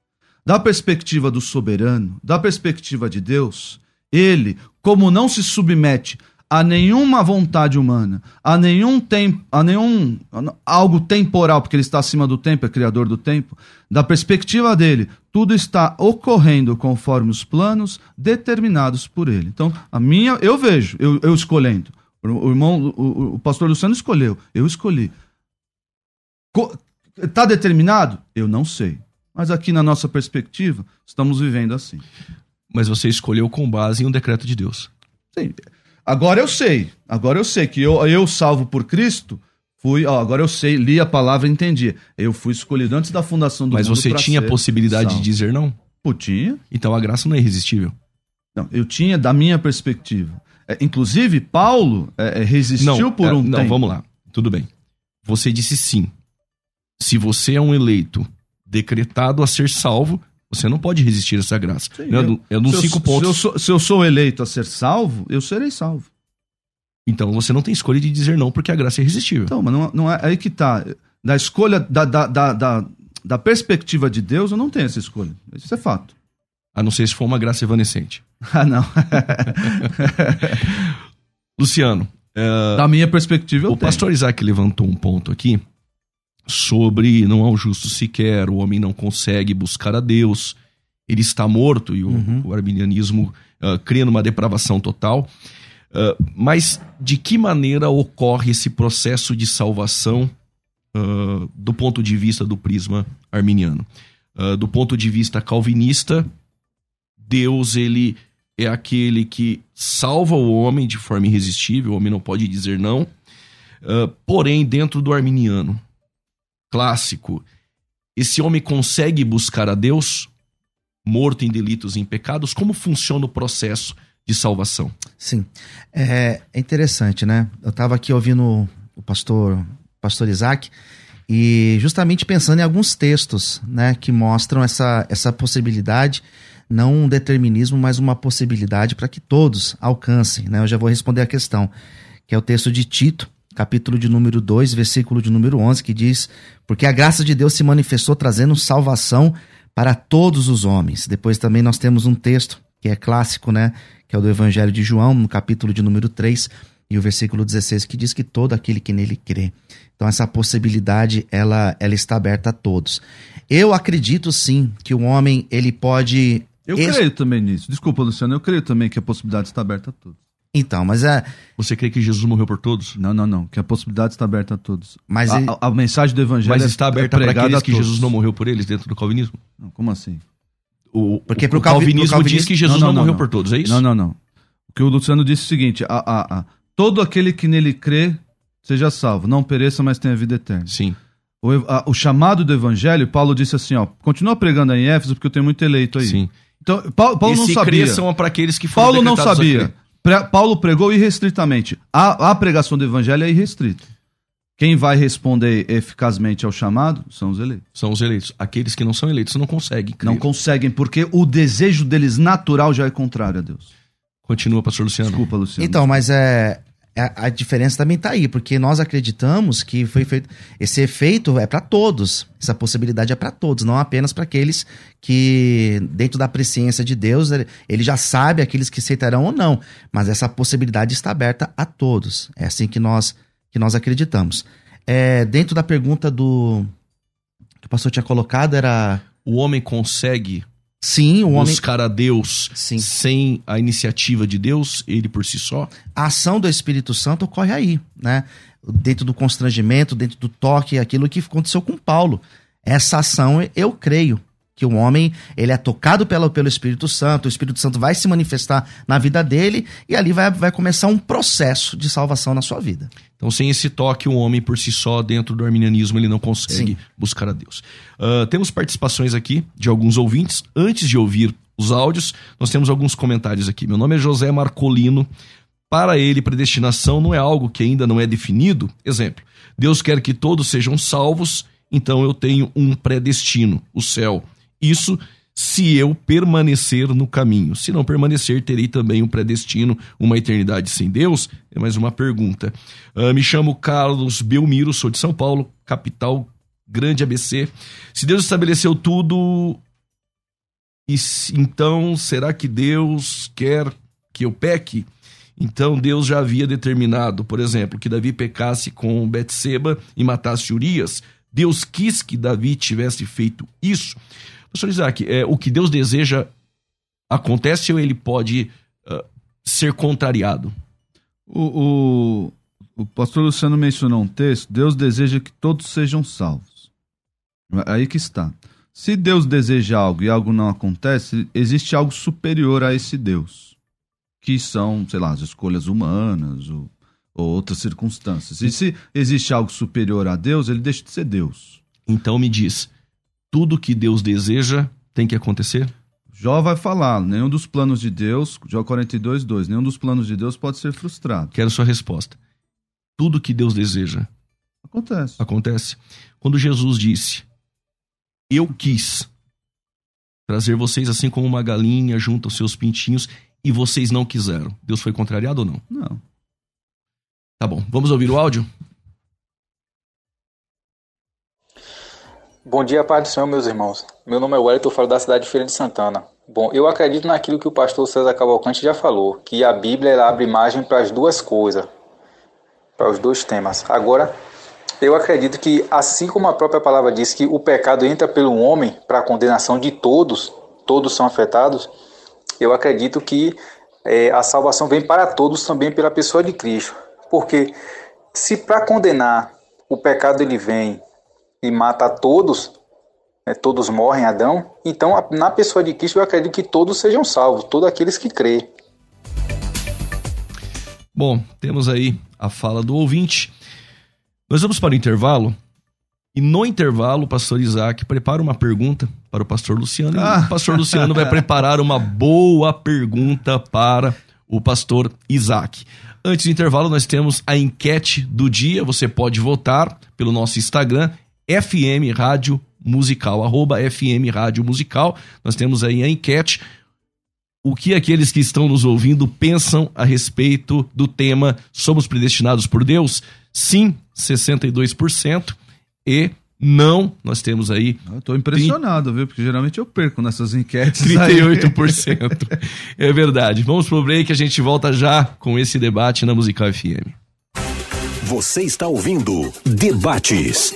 Da perspectiva do soberano, da perspectiva de Deus, ele, como não se submete a nenhuma vontade humana, a nenhum tempo, a nenhum algo temporal, porque ele está acima do tempo, é criador do tempo. Da perspectiva dele, tudo está ocorrendo conforme os planos determinados por ele. Então, a minha, eu vejo, eu, eu escolhendo. O, irmão, o, o pastor Luciano escolheu, eu escolhi. Está determinado? Eu não sei. Mas aqui na nossa perspectiva, estamos vivendo assim. Mas você escolheu com base em um decreto de Deus. Sim. Agora eu sei. Agora eu sei que eu, eu salvo por Cristo, fui, ó, agora eu sei, li a palavra e entendi. Eu fui escolhido antes da fundação do Mas mundo. você tinha a possibilidade salvo. de dizer não? Pô, tinha. Então a graça não é irresistível. Não, eu tinha da minha perspectiva. É, inclusive, Paulo é, é resistiu não, por é, um não, tempo. vamos lá. Tudo bem. Você disse sim. Se você é um eleito decretado a ser salvo, você não pode resistir a essa graça. Sim, é, nos cinco eu, pontos. Se eu, sou, se eu, sou, eleito a ser salvo, eu serei salvo. Então você não tem escolha de dizer não, porque a graça é irresistível. Então, mas não, não é aí que tá. Da escolha, da, da, da, da, da perspectiva de Deus, eu não tenho essa escolha. Isso é fato. A não ser se for uma graça evanescente. *laughs* Ah, não. *laughs* Luciano. É... Da minha perspectiva, eu O tenho. pastor Isaac levantou um ponto aqui sobre não há o justo sequer, o homem não consegue buscar a Deus, ele está morto, e o, uhum. o arminianismo uh, crê numa depravação total. Uh, mas de que maneira ocorre esse processo de salvação uh, do ponto de vista do prisma arminiano? do ponto de vista calvinista, Deus ele é aquele que salva o homem de forma irresistível, o homem não pode dizer não. porém, dentro do arminiano, clássico, esse homem consegue buscar a Deus morto em delitos e em pecados? Como funciona o processo de salvação? Sim, é, é interessante, né? Eu estava aqui ouvindo o pastor, pastor Isaac e justamente pensando em alguns textos, né, que mostram essa, essa possibilidade, não um determinismo, mas uma possibilidade para que todos alcancem, né? Eu já vou responder a questão, que é o texto de Tito, capítulo de número 2, versículo de número 11, que diz: Porque a graça de Deus se manifestou trazendo salvação para todos os homens. Depois também nós temos um texto que é clássico, né? Que é o do Evangelho de João, no capítulo de número 3, e o versículo 16, que diz que todo aquele que nele crê. Então essa possibilidade, ela, ela está aberta a todos. Eu acredito sim que o homem, ele pode... Eu creio também nisso. Desculpa, Luciano, eu creio também que a possibilidade está aberta a todos. Então, mas é. Você crê que Jesus morreu por todos? Não, não, não. Que a possibilidade está aberta a todos. Mas a, ele... a, a mensagem do evangelho mas está aberta é para aqueles que Jesus não morreu por eles dentro do calvinismo? Não, como assim? O, Porque o, o calvinismo, calvinismo, diz que Jesus não, não, não morreu por todos, é isso? Não, não, não. O que o Luciano disse é o seguinte: a, a, a, todo aquele que nele crê seja salvo, não pereça, mas tenha vida eterna. Sim. O, o chamado do evangelho, Paulo disse assim: ó, continua pregando aí em Éfeso, porque eu tenho muito eleito aí. Sim. Então, Paulo, Paulo não sabia. são para aqueles que foram Paulo não sabia. Paulo pregou irrestritamente. A, a pregação do evangelho é irrestrita. Quem vai responder eficazmente ao chamado são os eleitos. São os eleitos. Aqueles que não são eleitos não conseguem. Crer. Não conseguem, porque o desejo deles natural já é contrário a Deus. Continua, pastor Luciano. Desculpa, Luciano. Então, mas é, a, diferença também está aí, porque nós acreditamos que foi feito. Esse efeito é para todos. Essa possibilidade é para todos, não apenas para aqueles que, dentro da presciência de Deus, ele, ele, já sabe aqueles que aceitarão ou não. Mas essa possibilidade está aberta a todos. É assim que nós, que nós acreditamos. É, dentro da pergunta do. que o pastor tinha colocado, era. O homem consegue Sim, o homem. Buscar a Deus Sim. sem a iniciativa de Deus, ele por si só? A ação do Espírito Santo ocorre aí, né? Dentro do constrangimento, dentro do toque, aquilo que aconteceu com Paulo. Essa ação, eu creio que o homem ele é tocado pelo, pelo Espírito Santo, o Espírito Santo vai se manifestar na vida dele e ali vai, vai começar um processo de salvação na sua vida. Então, sem esse toque, o homem por si só, dentro do arminianismo, ele não consegue Sim. buscar a Deus. Uh, temos participações aqui de alguns ouvintes. Antes de ouvir os áudios, nós temos alguns comentários aqui. Meu nome é José Marcolino. Para ele, predestinação não é algo que ainda não é definido. Exemplo, Deus quer que todos sejam salvos, então eu tenho um predestino, o céu. Isso se eu permanecer no caminho. Se não permanecer, terei também um predestino, uma eternidade sem Deus? É mais uma pergunta. Uh, me chamo Carlos Belmiro, sou de São Paulo, capital grande ABC. Se Deus estabeleceu tudo, e então será que Deus quer que eu peque? Então Deus já havia determinado, por exemplo, que Davi pecasse com Betseba e matasse Urias. Deus quis que Davi tivesse feito isso. Pastor Isaac, é, o que Deus deseja acontece ou ele pode uh, ser contrariado? O, o, o pastor Luciano mencionou um texto: Deus deseja que todos sejam salvos. Aí que está. Se Deus deseja algo e algo não acontece, existe algo superior a esse Deus, que são, sei lá, as escolhas humanas ou, ou outras circunstâncias. E se existe algo superior a Deus, ele deixa de ser Deus. Então me diz, tudo que Deus deseja tem que acontecer? Jó vai falar, nenhum dos planos de Deus, Jó 42, 2, nenhum dos planos de Deus pode ser frustrado. Quero sua resposta. Tudo que Deus deseja acontece. Acontece. Quando Jesus disse: Eu quis trazer vocês assim como uma galinha junto aos seus pintinhos e vocês não quiseram. Deus foi contrariado ou não? Não. Tá bom, vamos ouvir o áudio? Bom dia, Pai do Senhor, meus irmãos. Meu nome é Wellington, eu falo da cidade de Feira de Santana. Bom, eu acredito naquilo que o pastor César Cavalcante já falou, que a Bíblia abre margem para as duas coisas, para os dois temas. Agora, eu acredito que, assim como a própria palavra diz que o pecado entra pelo homem para a condenação de todos, todos são afetados, eu acredito que é, a salvação vem para todos também pela pessoa de Cristo. Porque se para condenar o pecado ele vem e mata a todos, né, todos morrem, Adão, então na pessoa de Cristo eu acredito que todos sejam salvos, todos aqueles que crê. Bom, temos aí a fala do ouvinte. Nós vamos para o intervalo. E no intervalo, o pastor Isaac prepara uma pergunta para o pastor Luciano. Ah. E o pastor Luciano vai preparar uma boa pergunta para o pastor Isaac. Antes do intervalo, nós temos a enquete do dia. Você pode votar pelo nosso Instagram, FM Rádio Musical, arroba FM Rádio Musical. Nós temos aí a enquete. O que aqueles que estão nos ouvindo pensam a respeito do tema Somos predestinados por Deus? Sim, 62%. E não, nós temos aí. Eu tô impressionado, 30... viu? Porque geralmente eu perco nessas enquetes. 38%. é verdade. Vamos pro break, a gente volta já com esse debate na Musical FM. Você está ouvindo Debates,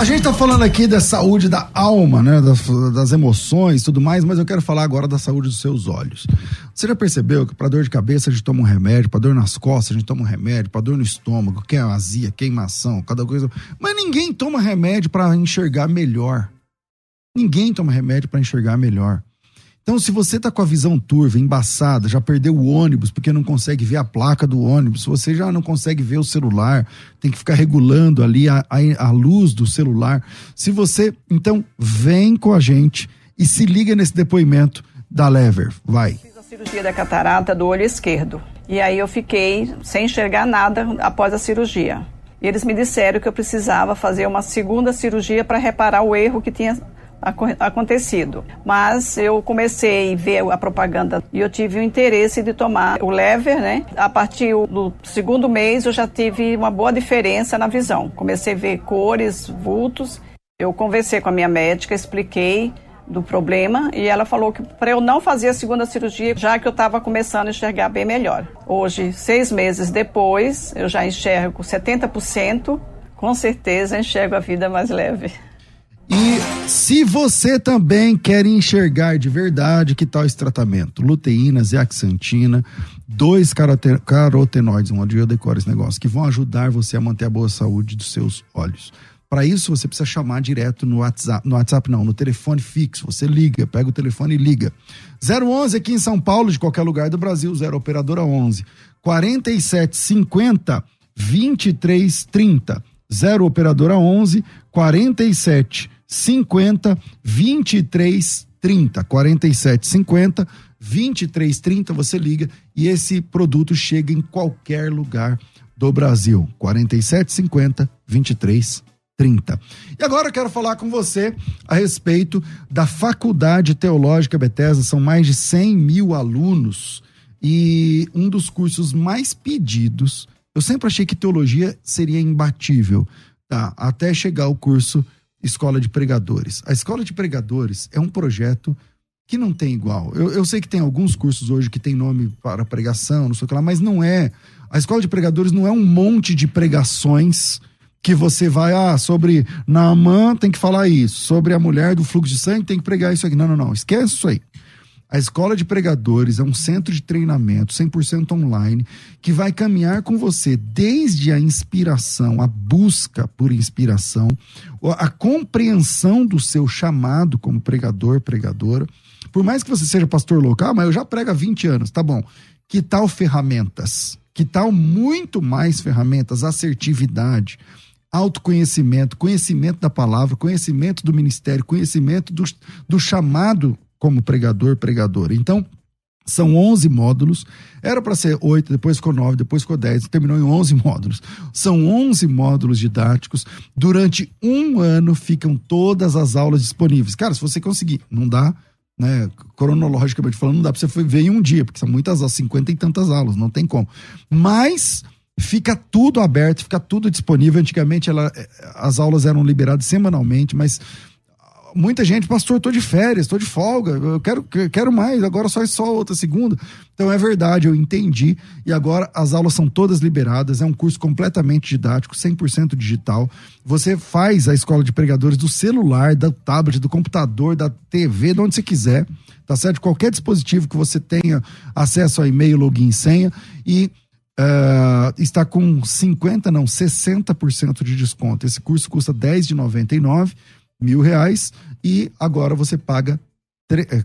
A gente tá falando aqui da saúde da alma, né? Das, das emoções tudo mais, mas eu quero falar agora da saúde dos seus olhos. Você já percebeu que para dor de cabeça a gente toma um remédio, para dor nas costas a gente toma um remédio, para dor no estômago, que é azia, queimação, cada coisa. Mas ninguém toma remédio para enxergar melhor. Ninguém toma remédio para enxergar melhor. Então, se você está com a visão turva, embaçada, já perdeu o ônibus porque não consegue ver a placa do ônibus, você já não consegue ver o celular, tem que ficar regulando ali a, a, a luz do celular. Se você, então, vem com a gente e se liga nesse depoimento da Lever. Vai. Fiz a cirurgia da catarata do olho esquerdo. E aí eu fiquei sem enxergar nada após a cirurgia. E eles me disseram que eu precisava fazer uma segunda cirurgia para reparar o erro que tinha acontecido. Mas eu comecei a ver a propaganda e eu tive o interesse de tomar o lever, né? A partir do segundo mês eu já tive uma boa diferença na visão. Comecei a ver cores, vultos. Eu conversei com a minha médica, expliquei do problema e ela falou que para eu não fazer a segunda cirurgia, já que eu estava começando a enxergar bem melhor. Hoje, seis meses depois, eu já enxergo 70%, com certeza enxergo a vida mais leve. E se você também quer enxergar de verdade, que tal esse tratamento? Luteína, zeaxantina, dois carotenoides, dia eu decoro esse negócio, que vão ajudar você a manter a boa saúde dos seus olhos. Para isso, você precisa chamar direto no WhatsApp, no WhatsApp não, no telefone fixo. Você liga, pega o telefone e liga. 011 aqui em São Paulo, de qualquer lugar do Brasil, 0 operadora 11 4750 2330. 0 operadora 11 47 50 23 30. 47 50 23 30. Você liga e esse produto chega em qualquer lugar do Brasil. 47 50 23 30. E agora eu quero falar com você a respeito da Faculdade Teológica Bethesda. São mais de 100 mil alunos e um dos cursos mais pedidos. Eu sempre achei que teologia seria imbatível, tá? Até chegar o curso Escola de Pregadores. A Escola de Pregadores é um projeto que não tem igual. Eu, eu sei que tem alguns cursos hoje que tem nome para pregação, não sei o que lá, mas não é. A Escola de Pregadores não é um monte de pregações que você vai, ah, sobre Naamã tem que falar isso, sobre a mulher do fluxo de sangue tem que pregar isso aqui. Não, não, não, esquece isso aí. A Escola de Pregadores é um centro de treinamento 100% online que vai caminhar com você desde a inspiração, a busca por inspiração, a compreensão do seu chamado como pregador, pregadora. Por mais que você seja pastor local, mas eu já prego há 20 anos, tá bom. Que tal ferramentas? Que tal muito mais ferramentas? Assertividade, autoconhecimento, conhecimento da palavra, conhecimento do ministério, conhecimento do, do chamado como pregador, pregadora. Então, são 11 módulos. Era para ser 8, depois ficou 9, depois ficou 10, terminou em 11 *laughs* módulos. São 11 módulos didáticos. Durante um ano ficam todas as aulas disponíveis. Cara, se você conseguir, não dá, né? Cronologicamente falando, não dá para você ver em um dia, porque são muitas aulas, 50 e tantas aulas, não tem como. Mas fica tudo aberto, fica tudo disponível. Antigamente ela, as aulas eram liberadas semanalmente, mas muita gente, pastor, estou de férias, estou de folga, eu quero, quero mais, agora só é só outra segunda. Então é verdade, eu entendi. E agora as aulas são todas liberadas, é um curso completamente didático, 100% digital. Você faz a escola de pregadores do celular, da tablet, do computador, da TV, de onde você quiser, tá certo? Qualquer dispositivo que você tenha acesso a e-mail, login senha. E Uh, está com 50, não, 60% de desconto. Esse curso custa 10 de 99 mil reais e agora você paga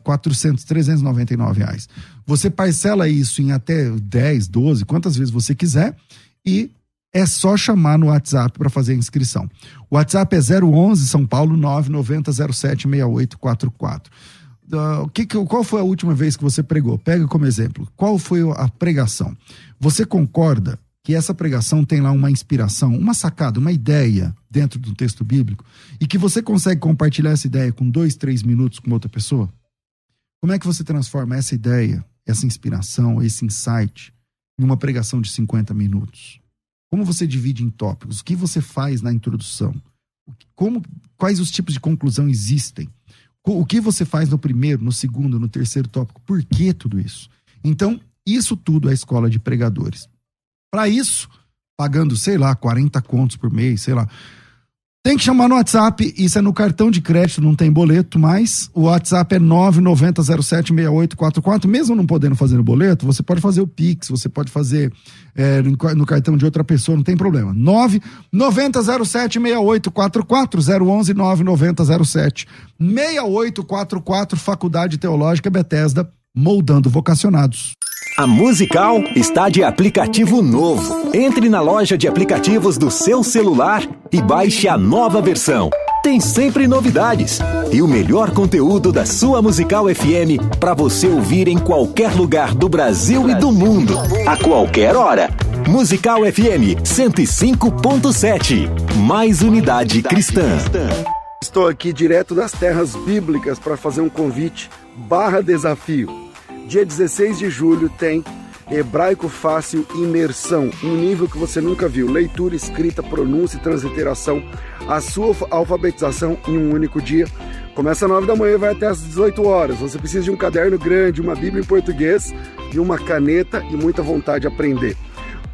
400, 399 é, reais. Você parcela isso em até 10, 12, quantas vezes você quiser e é só chamar no WhatsApp para fazer a inscrição. O WhatsApp é 011 São Paulo 990076844. Uh, que, qual foi a última vez que você pregou? Pega como exemplo. Qual foi a pregação? Você concorda que essa pregação tem lá uma inspiração, uma sacada, uma ideia dentro do texto bíblico e que você consegue compartilhar essa ideia com dois, três minutos com outra pessoa? Como é que você transforma essa ideia, essa inspiração, esse insight em uma pregação de 50 minutos? Como você divide em tópicos? O que você faz na introdução? Como, quais os tipos de conclusão existem? O que você faz no primeiro, no segundo, no terceiro tópico? Por que tudo isso? Então, isso tudo é escola de pregadores. Para isso, pagando, sei lá, 40 contos por mês, sei lá. Tem que chamar no WhatsApp, isso é no cartão de crédito, não tem boleto, mas o WhatsApp é 990076844. Mesmo não podendo fazer no boleto, você pode fazer o Pix, você pode fazer é, no cartão de outra pessoa, não tem problema. 990076844, 011 990076844, Faculdade Teológica Bethesda, moldando vocacionados. A Musical está de aplicativo novo. Entre na loja de aplicativos do seu celular e baixe a nova versão. Tem sempre novidades e o melhor conteúdo da sua Musical FM para você ouvir em qualquer lugar do Brasil e do mundo, a qualquer hora. Musical FM 105.7. Mais unidade cristã. Estou aqui direto das terras bíblicas para fazer um convite barra desafio Dia 16 de julho tem Hebraico Fácil Imersão, um nível que você nunca viu. Leitura, escrita, pronúncia e transliteração. A sua alfabetização em um único dia. Começa às 9 da manhã e vai até às 18 horas. Você precisa de um caderno grande, uma Bíblia em português e uma caneta e muita vontade de aprender.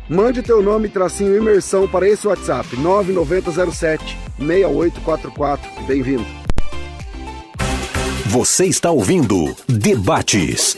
Mande teu nome e tracinho imersão para esse WhatsApp 9907 6844. Bem-vindo. Você está ouvindo Debates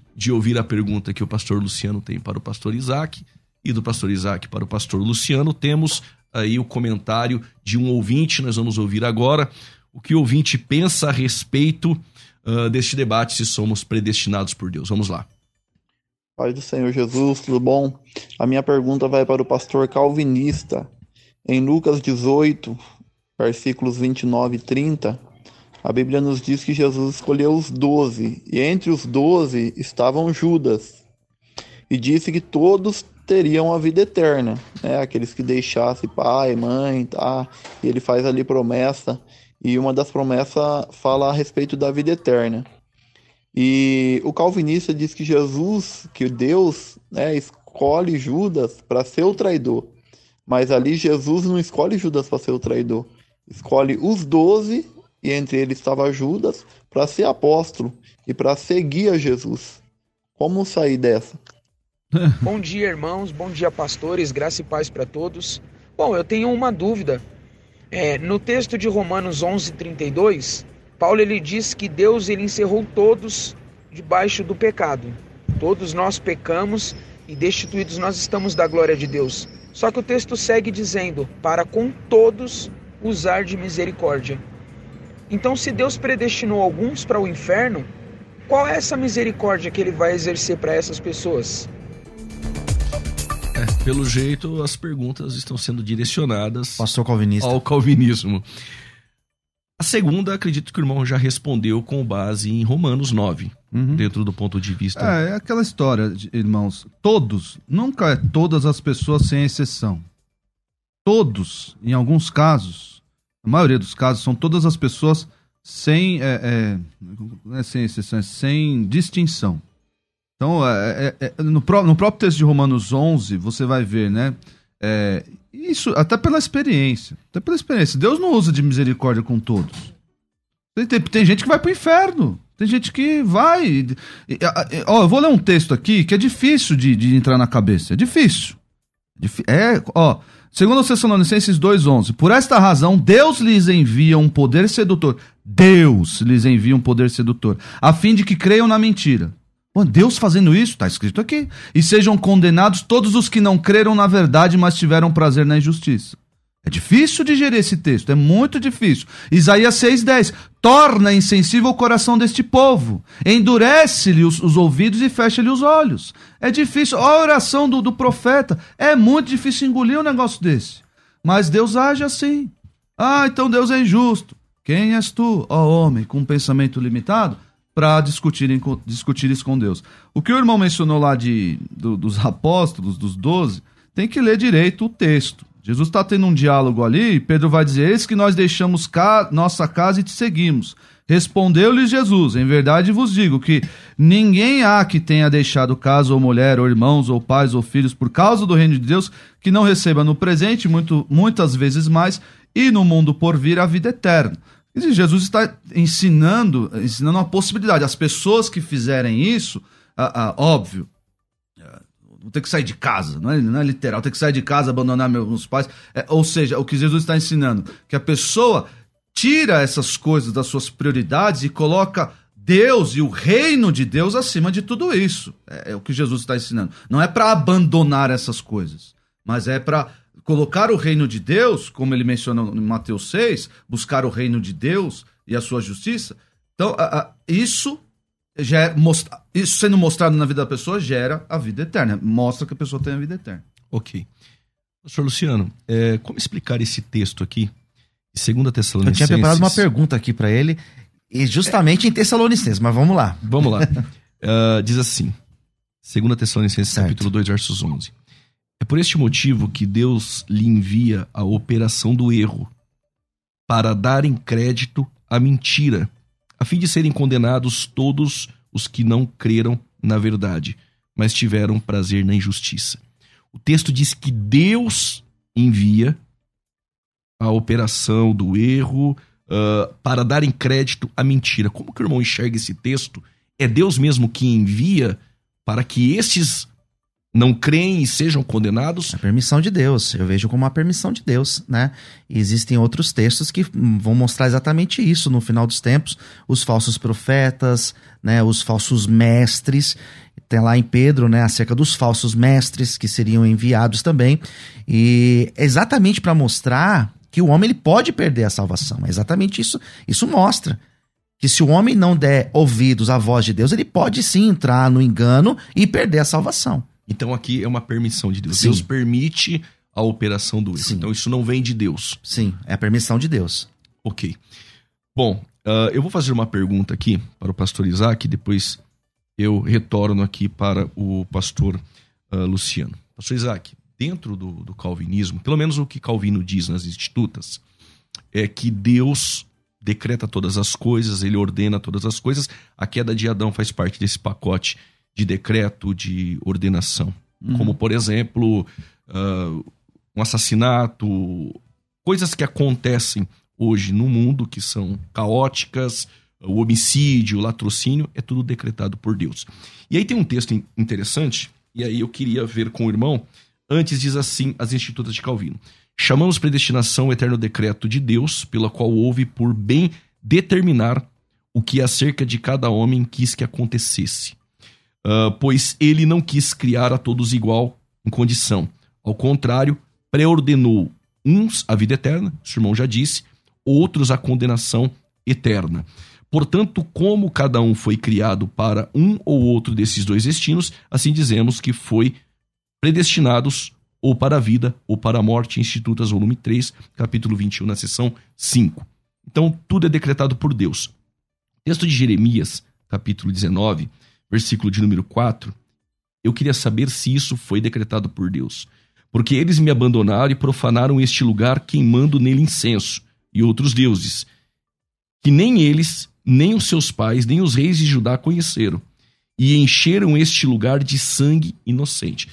de ouvir a pergunta que o pastor Luciano tem para o pastor Isaac e do pastor Isaac para o pastor Luciano, temos aí o comentário de um ouvinte. Nós vamos ouvir agora o que o ouvinte pensa a respeito uh, deste debate se somos predestinados por Deus. Vamos lá. Pai do Senhor Jesus, tudo bom? A minha pergunta vai para o pastor calvinista. Em Lucas 18, versículos 29 e 30, a Bíblia nos diz que Jesus escolheu os doze, e entre os doze estavam Judas, e disse que todos teriam a vida eterna, né? Aqueles que deixassem pai, mãe, tá? E ele faz ali promessa, e uma das promessas fala a respeito da vida eterna. E o calvinista diz que Jesus, que Deus, né, escolhe Judas para ser o traidor. Mas ali Jesus não escolhe Judas para ser o traidor. Escolhe os doze, e entre eles estava Judas, para ser apóstolo e para seguir a Jesus. Como sair dessa? *laughs* bom dia, irmãos. Bom dia, pastores. Graça e paz para todos. Bom, eu tenho uma dúvida. É, no texto de Romanos 11, 32, Paulo ele diz que Deus ele encerrou todos debaixo do pecado. Todos nós pecamos e destituídos nós estamos da glória de Deus. Só que o texto segue dizendo: para com todos usar de misericórdia. Então, se Deus predestinou alguns para o inferno, qual é essa misericórdia que ele vai exercer para essas pessoas? É, pelo jeito, as perguntas estão sendo direcionadas Pastor calvinista. ao calvinismo. A segunda, acredito que o irmão já respondeu com base em Romanos 9, Uhum. dentro do ponto de vista. É, é aquela história, de- irmãos. Todos, nunca é todas as pessoas sem exceção. Todos, em alguns casos, a maioria dos casos, são todas as pessoas sem, é, é, é sem exceção, é sem distinção. Então, é, é, no, no próprio texto de Romanos 11, você vai ver, né? isso até pela experiência. Até pela experiência. Deus não usa de misericórdia com todos. Tem, tem, tem gente que vai pro inferno. Tem gente que vai. e- e- Ó, eu vou ler um texto aqui que é difícil de, de entrar na cabeça. É difícil. Difí- É, ó. Segundo Tessalonicenses 2,11. Por esta razão, Deus lhes envia um poder sedutor. Deus lhes envia um poder sedutor. A fim de que creiam na mentira. Pô, Deus fazendo isso, tá escrito aqui. E sejam condenados todos os que não creram na verdade, mas tiveram prazer na injustiça. É difícil digerir esse texto, é muito difícil. Isaías 6,10. Torna insensível o coração deste povo, endurece-lhe os, os ouvidos e fecha-lhe os olhos. É difícil. A oração do, do profeta. É muito difícil engolir um negócio desse. Mas Deus age assim. Ah, então Deus é injusto. Quem és tu, ó homem, com um pensamento limitado, para com- discutires com Deus? O que o irmão mencionou lá de, do- dos apóstolos, dos doze, tem que ler direito o texto. Jesus está tendo um diálogo ali, e Pedro vai dizer: Eis que nós deixamos ca- nossa casa e te seguimos. Respondeu-lhes Jesus: Em verdade vos digo que ninguém há que tenha deixado casa ou mulher, ou irmãos, ou pais, ou filhos, por causa do reino de Deus, que não receba no presente, muito, muitas vezes mais, e no mundo por vir a vida eterna. Dizer, Jesus está ensinando, ensinando uma possibilidade. As pessoas que fizerem isso, ah, ah, óbvio, vou ter que sair de casa, não é, não é literal, ter que sair de casa, abandonar meus pais. É, ou seja, o que Jesus está ensinando, que a pessoa tira essas coisas das suas prioridades e coloca Deus e o reino de Deus acima de tudo isso. É, é o que Jesus está ensinando. Não é para abandonar essas coisas, mas é para colocar o reino de Deus, como ele menciona em Mateus 6, buscar o reino de Deus e a sua justiça. Então, a- a- isso gera, mostra- isso sendo mostrado na vida da pessoa gera a vida eterna. Mostra que a pessoa tem a vida eterna. Ok. Pastor Luciano, é, como explicar esse texto aqui? Segunda Eu Tessalonicenses. tinha preparado uma pergunta aqui pra ele E justamente em Tessalonicenses, mas vamos lá. Vamos lá. Uh, *laughs* diz assim, 2 Tessalonicenses Certo. capítulo 2, versos 11. É por este motivo que Deus lhe envia a operação do erro, para darem crédito à mentira, a fim de serem condenados todos os que não creram na verdade, mas tiveram prazer na injustiça. O texto diz que Deus envia a operação do erro ah, para darem crédito à mentira. Como que o irmão enxerga esse texto? É Deus mesmo que envia para que estes não creem e sejam condenados? A permissão de Deus, eu vejo como uma permissão de Deus, né? Existem outros textos que vão mostrar exatamente isso. No final dos tempos, os falsos profetas, né, os falsos mestres, tem lá em Pedro, né, acerca dos falsos mestres que seriam enviados também, e é exatamente para mostrar que o homem ele pode perder a salvação, é exatamente isso, isso mostra que se o homem não der ouvidos à voz de Deus, ele pode sim entrar no engano e perder a salvação. Então aqui é uma permissão de Deus. Sim. Deus permite a operação do erro. Então isso não vem de Deus. Sim, é a permissão de Deus. Ok. Bom, ah, eu vou fazer uma pergunta aqui para o pastor Isaac, depois eu retorno aqui para o pastor ah, Luciano. Pastor Isaac, dentro do, do calvinismo, pelo menos o que Calvino diz nas institutas, é que Deus decreta todas as coisas, ele ordena todas as coisas. A queda de Adão faz parte desse pacote de decreto, de ordenação. Como, por exemplo, ah, um assassinato, coisas que acontecem hoje no mundo que são caóticas, o homicídio, o latrocínio, é tudo decretado por Deus. E aí tem um texto in- interessante, e aí eu queria ver com o irmão. Antes diz assim as Institutas de Calvino: Chamamos predestinação o eterno decreto de Deus, pela qual houve por bem determinar o que acerca de cada homem quis que acontecesse. Ah, pois ele não quis criar a todos igual em condição. Ao contrário, preordenou uns a vida eterna, o irmão já disse, outros a condenação eterna. Portanto, como cada um foi criado para um ou outro desses dois destinos, assim dizemos que foi predestinados ou para a vida ou para a morte, Institutas, volume 3, capítulo 21, na seção 5. Então, tudo é decretado por Deus. Texto de Jeremias, capítulo 19, versículo de número 4, eu queria saber se isso foi decretado por Deus. Porque eles me abandonaram e profanaram este lugar, queimando nele incenso e outros deuses, que nem eles, nem os seus pais, nem os reis de Judá conheceram, e encheram este lugar de sangue inocente,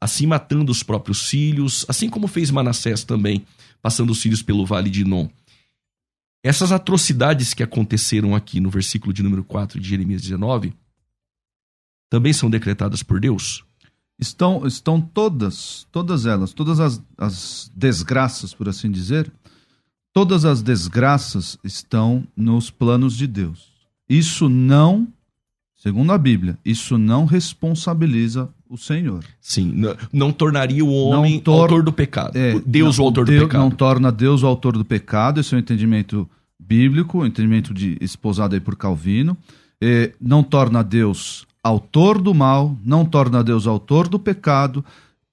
assim matando os próprios filhos, assim como fez Manassés também, passando os filhos pelo vale de Non. Essas atrocidades que aconteceram aqui no versículo de número 4 de Jeremias 19 também são decretadas por Deus? Estão, estão todas, todas elas, todas as, as desgraças, por assim dizer, todas as desgraças estão nos planos de Deus. Isso não, segundo a Bíblia, isso não responsabiliza o Senhor. Sim, n- não tornaria o homem Não tor- autor do pecado. É, Deus não, o autor Deus do pecado. Não torna Deus o autor do pecado, esse é um entendimento bíblico, um entendimento de, esposado aí por Calvino. É, não torna Deus autor do mal, não torna Deus autor do pecado,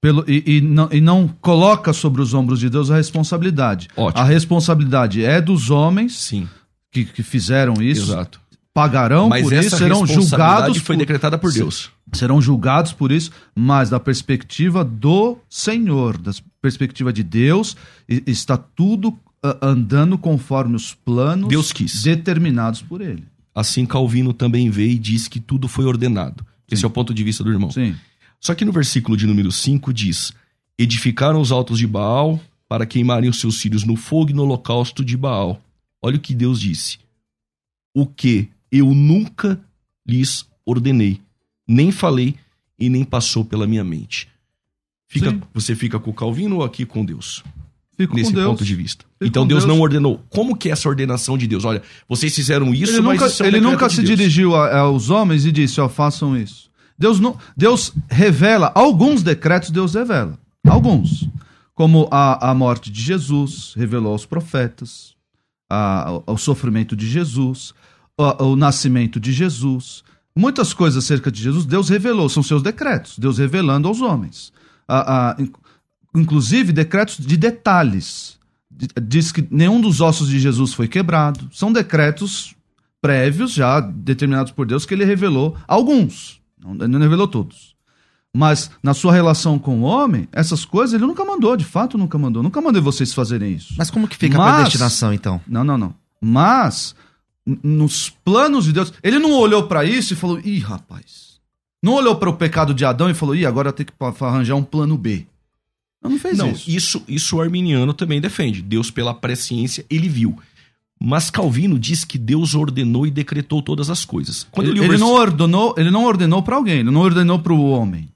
pelo, e, e não, e não coloca sobre os ombros de Deus a responsabilidade. Ótimo. A responsabilidade é dos homens Sim, que, que fizeram isso, exato. pagarão Mas por essa isso, serão julgados foi por- decretada por Deus. serão julgados por isso, mas da perspectiva do Senhor, da perspectiva de Deus, está tudo ah, andando conforme os planos determinados por ele. Assim Calvino também vê e diz que tudo foi ordenado. Esse é o ponto de vista do irmão. Sim. Só que no versículo de número 5 diz: Edificaram os altos de Baal para queimarem os seus filhos no fogo e no holocausto de Baal. Olha o que Deus disse. O que eu nunca lhes ordenei, nem falei e nem passou pela minha mente. Fica, Sim. você fica com o Calvino ou aqui com Deus? Fico nesse com Deus. ponto de vista. Fico então Deus, Deus. não ordenou. Como que é essa ordenação de Deus? Olha, vocês fizeram isso, Ele mas nunca, isso é um ele nunca de se Deus. dirigiu a- aos homens e disse, ó, façam isso. Deus, não, Deus revela, alguns decretos Deus revela, alguns. Como a, a morte de Jesus, revelou aos profetas, a- o sofrimento de Jesus, o, o nascimento de Jesus. Muitas coisas acerca de Jesus, Deus revelou, são seus decretos, Deus revelando aos homens. A- inclusive decretos de detalhes. Diz que nenhum dos ossos de Jesus foi quebrado. São decretos prévios, já determinados por Deus, que ele revelou alguns. Não, ele não revelou todos. Mas na sua relação com o homem, essas coisas ele nunca mandou, de fato nunca mandou. Nunca mandei vocês fazerem isso. Mas como que fica a Mas- predestinação, então? Não, não, não. Mas, nos planos de Deus, ele não olhou pra isso e falou: ih, rapaz. Não olhou para o pecado de Adão e falou: ih, agora tem que arranjar um plano B. Não, não fez Não, isso. isso, isso o arminiano também defende. Deus, pela presciência, ele viu. Mas Calvino diz que Deus ordenou e decretou todas as coisas. Quando Ele, ele não ordenou, ele não ordenou para alguém, ele não ordenou para o homem.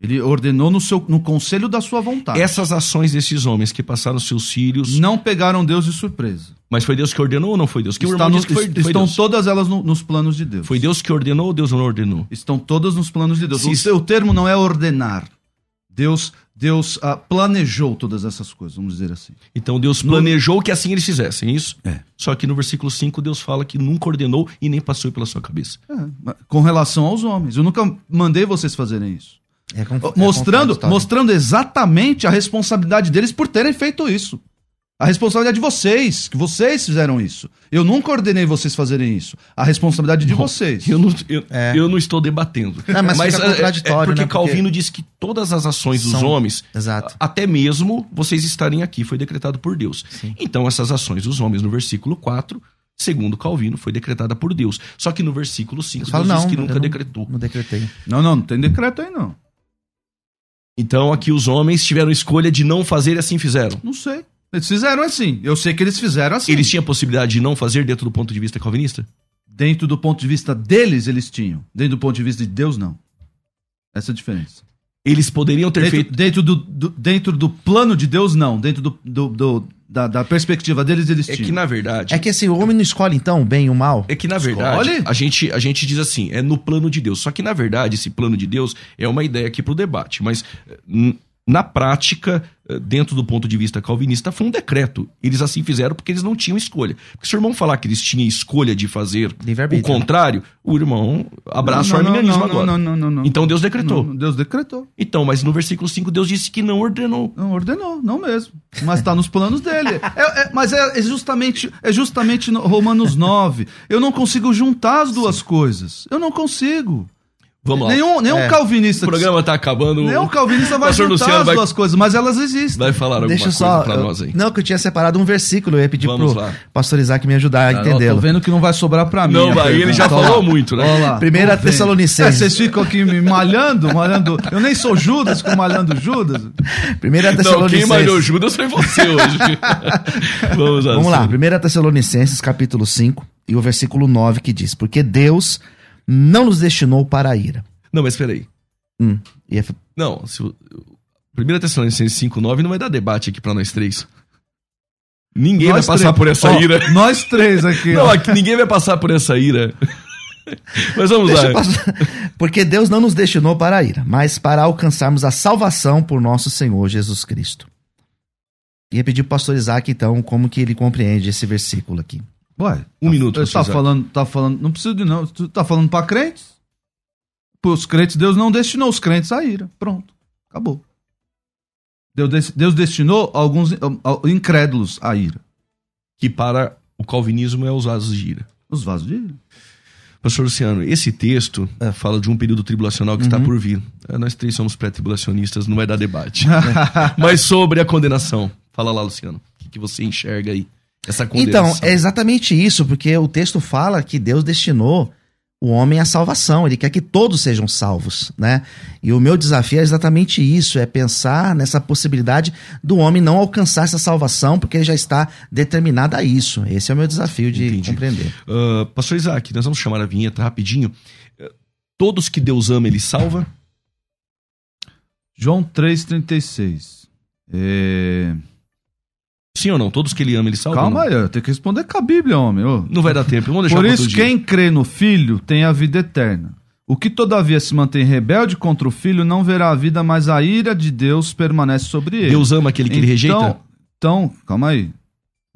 Ele ordenou no, seu, no conselho da sua vontade. Essas ações desses homens que passaram seus filhos. Não pegaram Deus de surpresa. Mas foi Deus que ordenou ou não foi Deus? Que Está no- que foi, est- foi estão Deus. todas elas no- nos planos de Deus. Foi Deus que ordenou ou Deus não ordenou? Estão todas nos planos de Deus. Se O, o termo não é ordenar. Deus, Deus ah, planejou todas essas coisas, vamos dizer assim. Então Deus No- planejou que assim eles fizessem, isso? É. Só que no versículo 5 Deus fala que nunca ordenou e nem passou pela sua cabeça. É, com relação aos homens. Eu nunca mandei vocês fazerem isso. É conf- é mostrando, contraditório. mostrando exatamente a responsabilidade deles por terem feito isso. A responsabilidade de vocês, que vocês fizeram isso. Eu nunca ordenei vocês fazerem isso. A responsabilidade de vocês. Eu não, eu, É. eu não estou debatendo. Não, mas fica é- é- contraditório, é porque né? Porque- Calvino diz que todas as ações dos São- homens, Exato. até mesmo vocês estarem aqui, foi decretado por Deus. Então essas ações dos homens no versículo 4, segundo Calvino, foi decretada por Deus. Só que no versículo 5 Deus Deus fala, diz não, que nunca não- decretou. Não decretei. Não, não, não tem decreto aí não. Então aqui os homens tiveram escolha de não fazer e assim fizeram. Não sei. Eles fizeram assim. Eu sei que eles fizeram assim. Eles tinham a possibilidade de não fazer dentro do ponto de vista calvinista? Dentro do ponto de vista deles, eles tinham. Dentro do ponto de vista de Deus, não. Essa é a diferença. Eles poderiam ter Dentro, feito. dentro, do, do- dentro do plano de Deus, não. Dentro do, do- do- da, da perspectiva deles, eles É tinham. que na verdade. É que esse homem não escolhe, então, o bem e o mal? É que, na verdade, Escolhe. a gente, a gente diz assim, é no plano de Deus. Só que, na verdade, esse plano de Deus é uma ideia aqui pro debate. Mas, n- na prática, eh, dentro do ponto de vista calvinista, foi um decreto. Eles assim fizeram porque eles não tinham escolha. Porque se o irmão falar que eles tinham escolha de fazer o Livre-arbítrio. contrário, o irmão abraça Não, o não, arminianismo não, agora. não, não, não, não. Então Deus decretou. Deus decretou. Então, mas no versículo 5, Deus disse que não ordenou. Não ordenou, não mesmo. Mas está nos planos dele. *laughs* É- é- mas é, é justamente, é justamente no Romanos 9. Eu não consigo juntar as duas coisas. Eu não consigo. Vamos lá. Nenhum, nenhum É. calvinista. O programa tá acabando. Nenhum calvinista vai juntar Luciano as vai- duas coisas, mas elas existem. Vai falar alguma Deixa coisa só. pra eu- nós aí. Não, que eu tinha separado um versículo, eu ia pedir Vamos pro lá. pastor Isaac me ajudar a Ah, ó, entendê-lo. Tô vendo que não vai sobrar pra mim. Não vai, ele já falou lá. muito, né? Ó lá, Primeira. Tessalonicenses. É, vocês ficam aqui me malhando, malhando. Eu nem sou Judas, fico malhando Judas. Primeira Não, quem Tessalonicenses. malhou Judas foi você hoje. *laughs* Vamos lá. Vamos lá, Ciro. 1 Tessalonicenses, capítulo 5, e o versículo 9 que diz: Porque Deus não nos destinou para a ira. Não, mas peraí. Hum, e é- Não, se o... 1 Tessalonicenses 5,9 não vai dar debate aqui pra nós três. Ninguém Nós vai passar três. por essa Ó, ira. Nós três aqui. Não, aqui ninguém vai passar por essa ira. *laughs* Mas vamos Deixa lá. passar. Porque Deus não nos destinou para a ira, mas para alcançarmos a salvação por nosso Senhor Jesus Cristo. Ia pedir pro pastor Isaac, então, como que ele compreende esse versículo aqui. Ué, Um minuto, Ele tá falando, tá falando, não precisa de não, tu tá falando pra crentes? Pros crentes, Deus não destinou os crentes à ira. Pronto, acabou. Deus, Deus destinou alguns incrédulos à ira. Que para o calvinismo é os vasos de ira. Os vasos de ira. Pastor Luciano, esse texto É. fala de um período tribulacional que está Uhum. por vir. É, Nós três somos pré-tribulacionistas, não vai dar debate. *laughs* Mas sobre a condenação. Fala lá, Luciano. O que, que você enxerga aí? Essa Então, é exatamente isso, porque o texto fala que Deus destinou o homem à salvação, ele quer que todos sejam salvos, né? E o meu desafio é exatamente isso, é pensar nessa possibilidade do homem não alcançar essa salvação, porque ele já está determinado a isso. Esse é o meu desafio de Entendi. compreender. Ah, Pastor Isaac, nós vamos chamar a vinheta rapidinho. Eh, Todos que Deus ama, ele salva? João 3,36. É... Sim ou não? Todos que ele ama, ele salva? Calma aí, tenho que responder com a Bíblia, homem. ô. Não vai dar tempo. Vamos deixar Por isso, quem crê no Filho tem a vida eterna. O que todavia se mantém rebelde contra o Filho não verá a vida, mas a ira de Deus permanece sobre ele. Deus ama aquele que ele rejeita? Então, então, calma aí.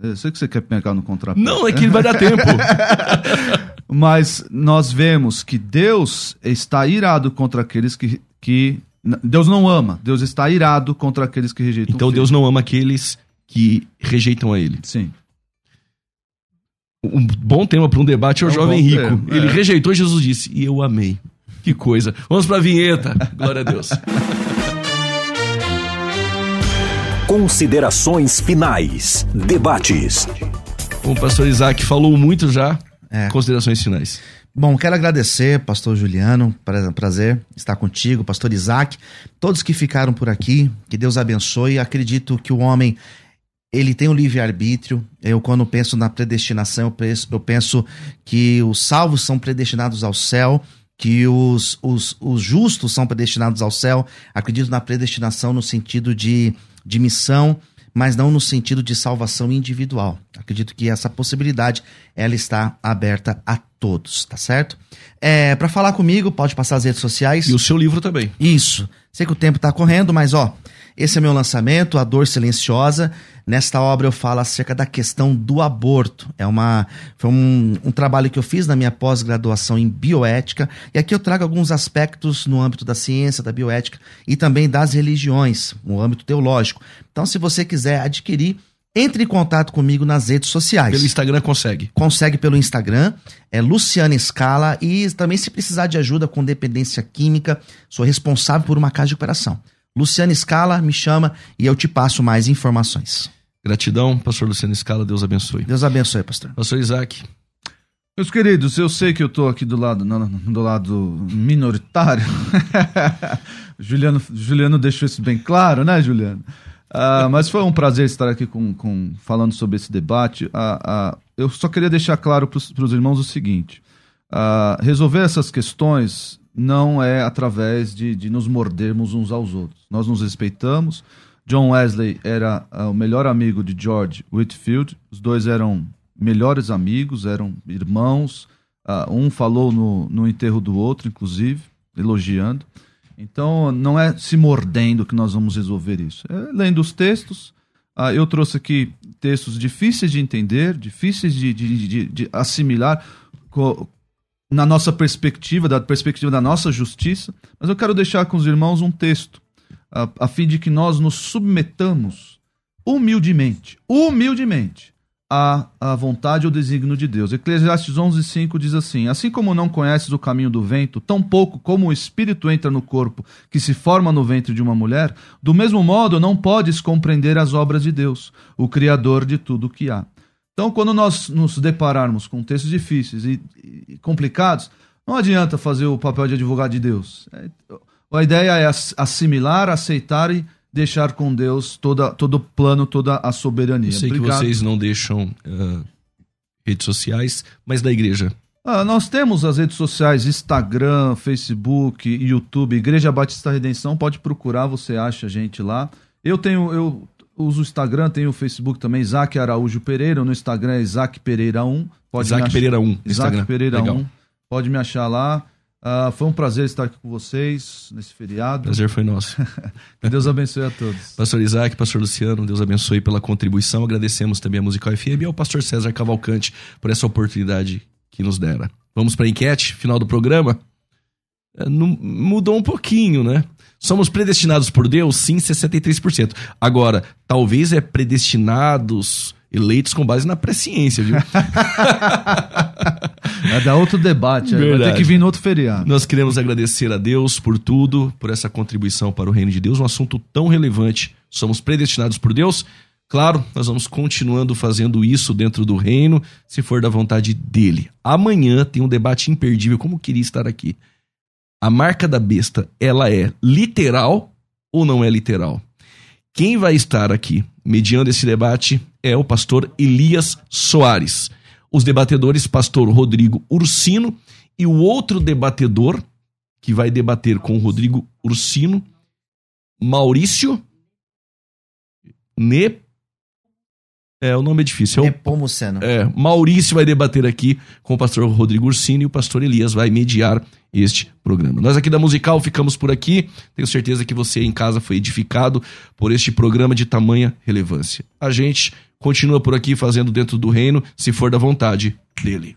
Eu sei que você quer pegar no contrapé. Não, é que ele vai dar tempo. *laughs* Mas nós vemos que Deus está irado contra aqueles que, que. Deus não ama. Deus está irado contra aqueles que rejeitam Então. Deus não ama aqueles que rejeitam a ele. Sim. Um bom tema para um debate é o É um jovem rico. tema, Ele é. rejeitou, Jesus disse, e eu amei. Que coisa. Vamos para a vinheta. Glória a Deus. Considerações finais. Debates. O pastor Isaac falou muito já. É. Considerações finais. Bom, quero agradecer, pastor Juliano, pra- prazer estar contigo, pastor Isaac, todos que ficaram por aqui, que Deus abençoe. Acredito que o homem, ele tem o livre-arbítrio. Eu, quando penso na predestinação, eu penso, eu penso que os salvos são predestinados ao céu, que os, os, os justos são predestinados ao céu. Acredito na predestinação no sentido de, de missão, mas não no sentido de salvação individual. Acredito que essa possibilidade ela está aberta a todos, tá certo? É, para falar comigo, pode passar as redes sociais. E o seu livro também. Isso. Sei que o tempo tá correndo, mas ó, esse é meu lançamento, A Dor Silenciosa. Nesta obra eu falo acerca da questão do aborto. É uma foi um, um trabalho que eu fiz na minha pós-graduação em bioética, e aqui eu trago alguns aspectos no âmbito da ciência, da bioética e também das religiões, no âmbito teológico. Então, se você quiser adquirir, entre em contato comigo nas redes sociais. Pelo Instagram consegue. Consegue pelo Instagram, é Luciana Scala e também se precisar de ajuda com dependência química, sou responsável por uma casa de operação. Luciana Scala, me chama e eu te passo mais informações. Gratidão, pastor Luciano Scala, Deus abençoe. Deus abençoe, pastor. Pastor Isaac. Meus queridos, eu sei que eu tô aqui do lado, não, não, do lado minoritário. *laughs* Juliano, Juliano deixou isso bem claro, né, Juliano? Ah, mas foi um prazer estar aqui com, com- falando sobre esse debate. Ah, ah, eu só queria deixar claro para os irmãos o seguinte: resolver essas questões não é através de, de nos mordermos uns aos outros. Nós nos respeitamos. John Wesley era ah, o melhor amigo de George Whitfield. Os dois eram melhores amigos, eram irmãos. Ah, um falou no, no enterro do outro, inclusive, elogiando. Então, não é se mordendo que nós vamos resolver isso. É lendo os textos. Ah, eu trouxe aqui textos difíceis de entender, difíceis de, de- de- de assimilar na nossa perspectiva, da perspectiva da nossa justiça. Mas eu quero deixar com os irmãos um texto, a, a fim de que nós nos submetamos humildemente, humildemente, à, à vontade ou desígnio de Deus. Eclesiastes 11:5 diz assim: Assim como não conheces o caminho do vento, tão pouco como o espírito entra no corpo que se forma no ventre de uma mulher, do mesmo modo não podes compreender as obras de Deus, o criador de tudo o que há. Então, quando nós nos depararmos com textos difíceis e, e complicados, não adianta fazer o papel de advogado de Deus. É, a ideia é ass- assimilar, aceitar e deixar com Deus toda, todo o plano, toda a soberania. Eu sei que Obrigado. vocês não deixam ah, redes sociais, mas da igreja. Ah, nós temos as redes sociais, Instagram, Facebook, YouTube, Igreja Batista Redenção, pode procurar, você acha a gente lá. Eu tenho, eu uso o Instagram, tenho o Facebook também, Isaac Araújo Pereira, no Instagram é Isaac Pereira 1. Pode Isaac me ach- Pereira 1, Isaac Instagram. Pereira Legal. 1, pode me achar lá. Ah, foi um prazer estar aqui com vocês nesse feriado. Prazer foi nosso. *laughs* Que Deus abençoe a todos. Pastor Isaac, Pastor Luciano, Deus abençoe pela contribuição. Agradecemos também a Musical FM e ao Pastor César Cavalcante por essa oportunidade que nos dera. Vamos para a enquete, final do programa. É, não- mudou um pouquinho, né? Somos predestinados por Deus? Sim, 63%. Agora, talvez é predestinados, eleitos com base na presciência, viu? *laughs* Vai dar outro debate, aí, vai ter Verdade. que vir no outro feriado. Nós queremos agradecer a Deus por tudo, por essa contribuição para o reino de Deus, um assunto tão relevante. Somos predestinados por Deus. Claro, nós vamos continuando fazendo isso dentro do reino, se for da vontade dele. Amanhã tem um debate imperdível, como queria estar aqui. A marca da besta, ela é literal ou não é literal? Quem vai estar aqui mediando esse debate é o pastor Elias Soares. Os debatedores, pastor Rodrigo Ursino e o outro debatedor que vai debater com o Rodrigo Ursino, Maurício Ne É, o nome é difícil. É Nepomuceno. é, Maurício vai debater aqui com o pastor Rodrigo Ursini e o pastor Elias vai mediar este programa. Nós aqui da Musical ficamos por aqui. Tenho certeza que você em casa foi edificado por este programa de tamanha relevância. A gente continua por aqui fazendo dentro do reino, se for da vontade dele.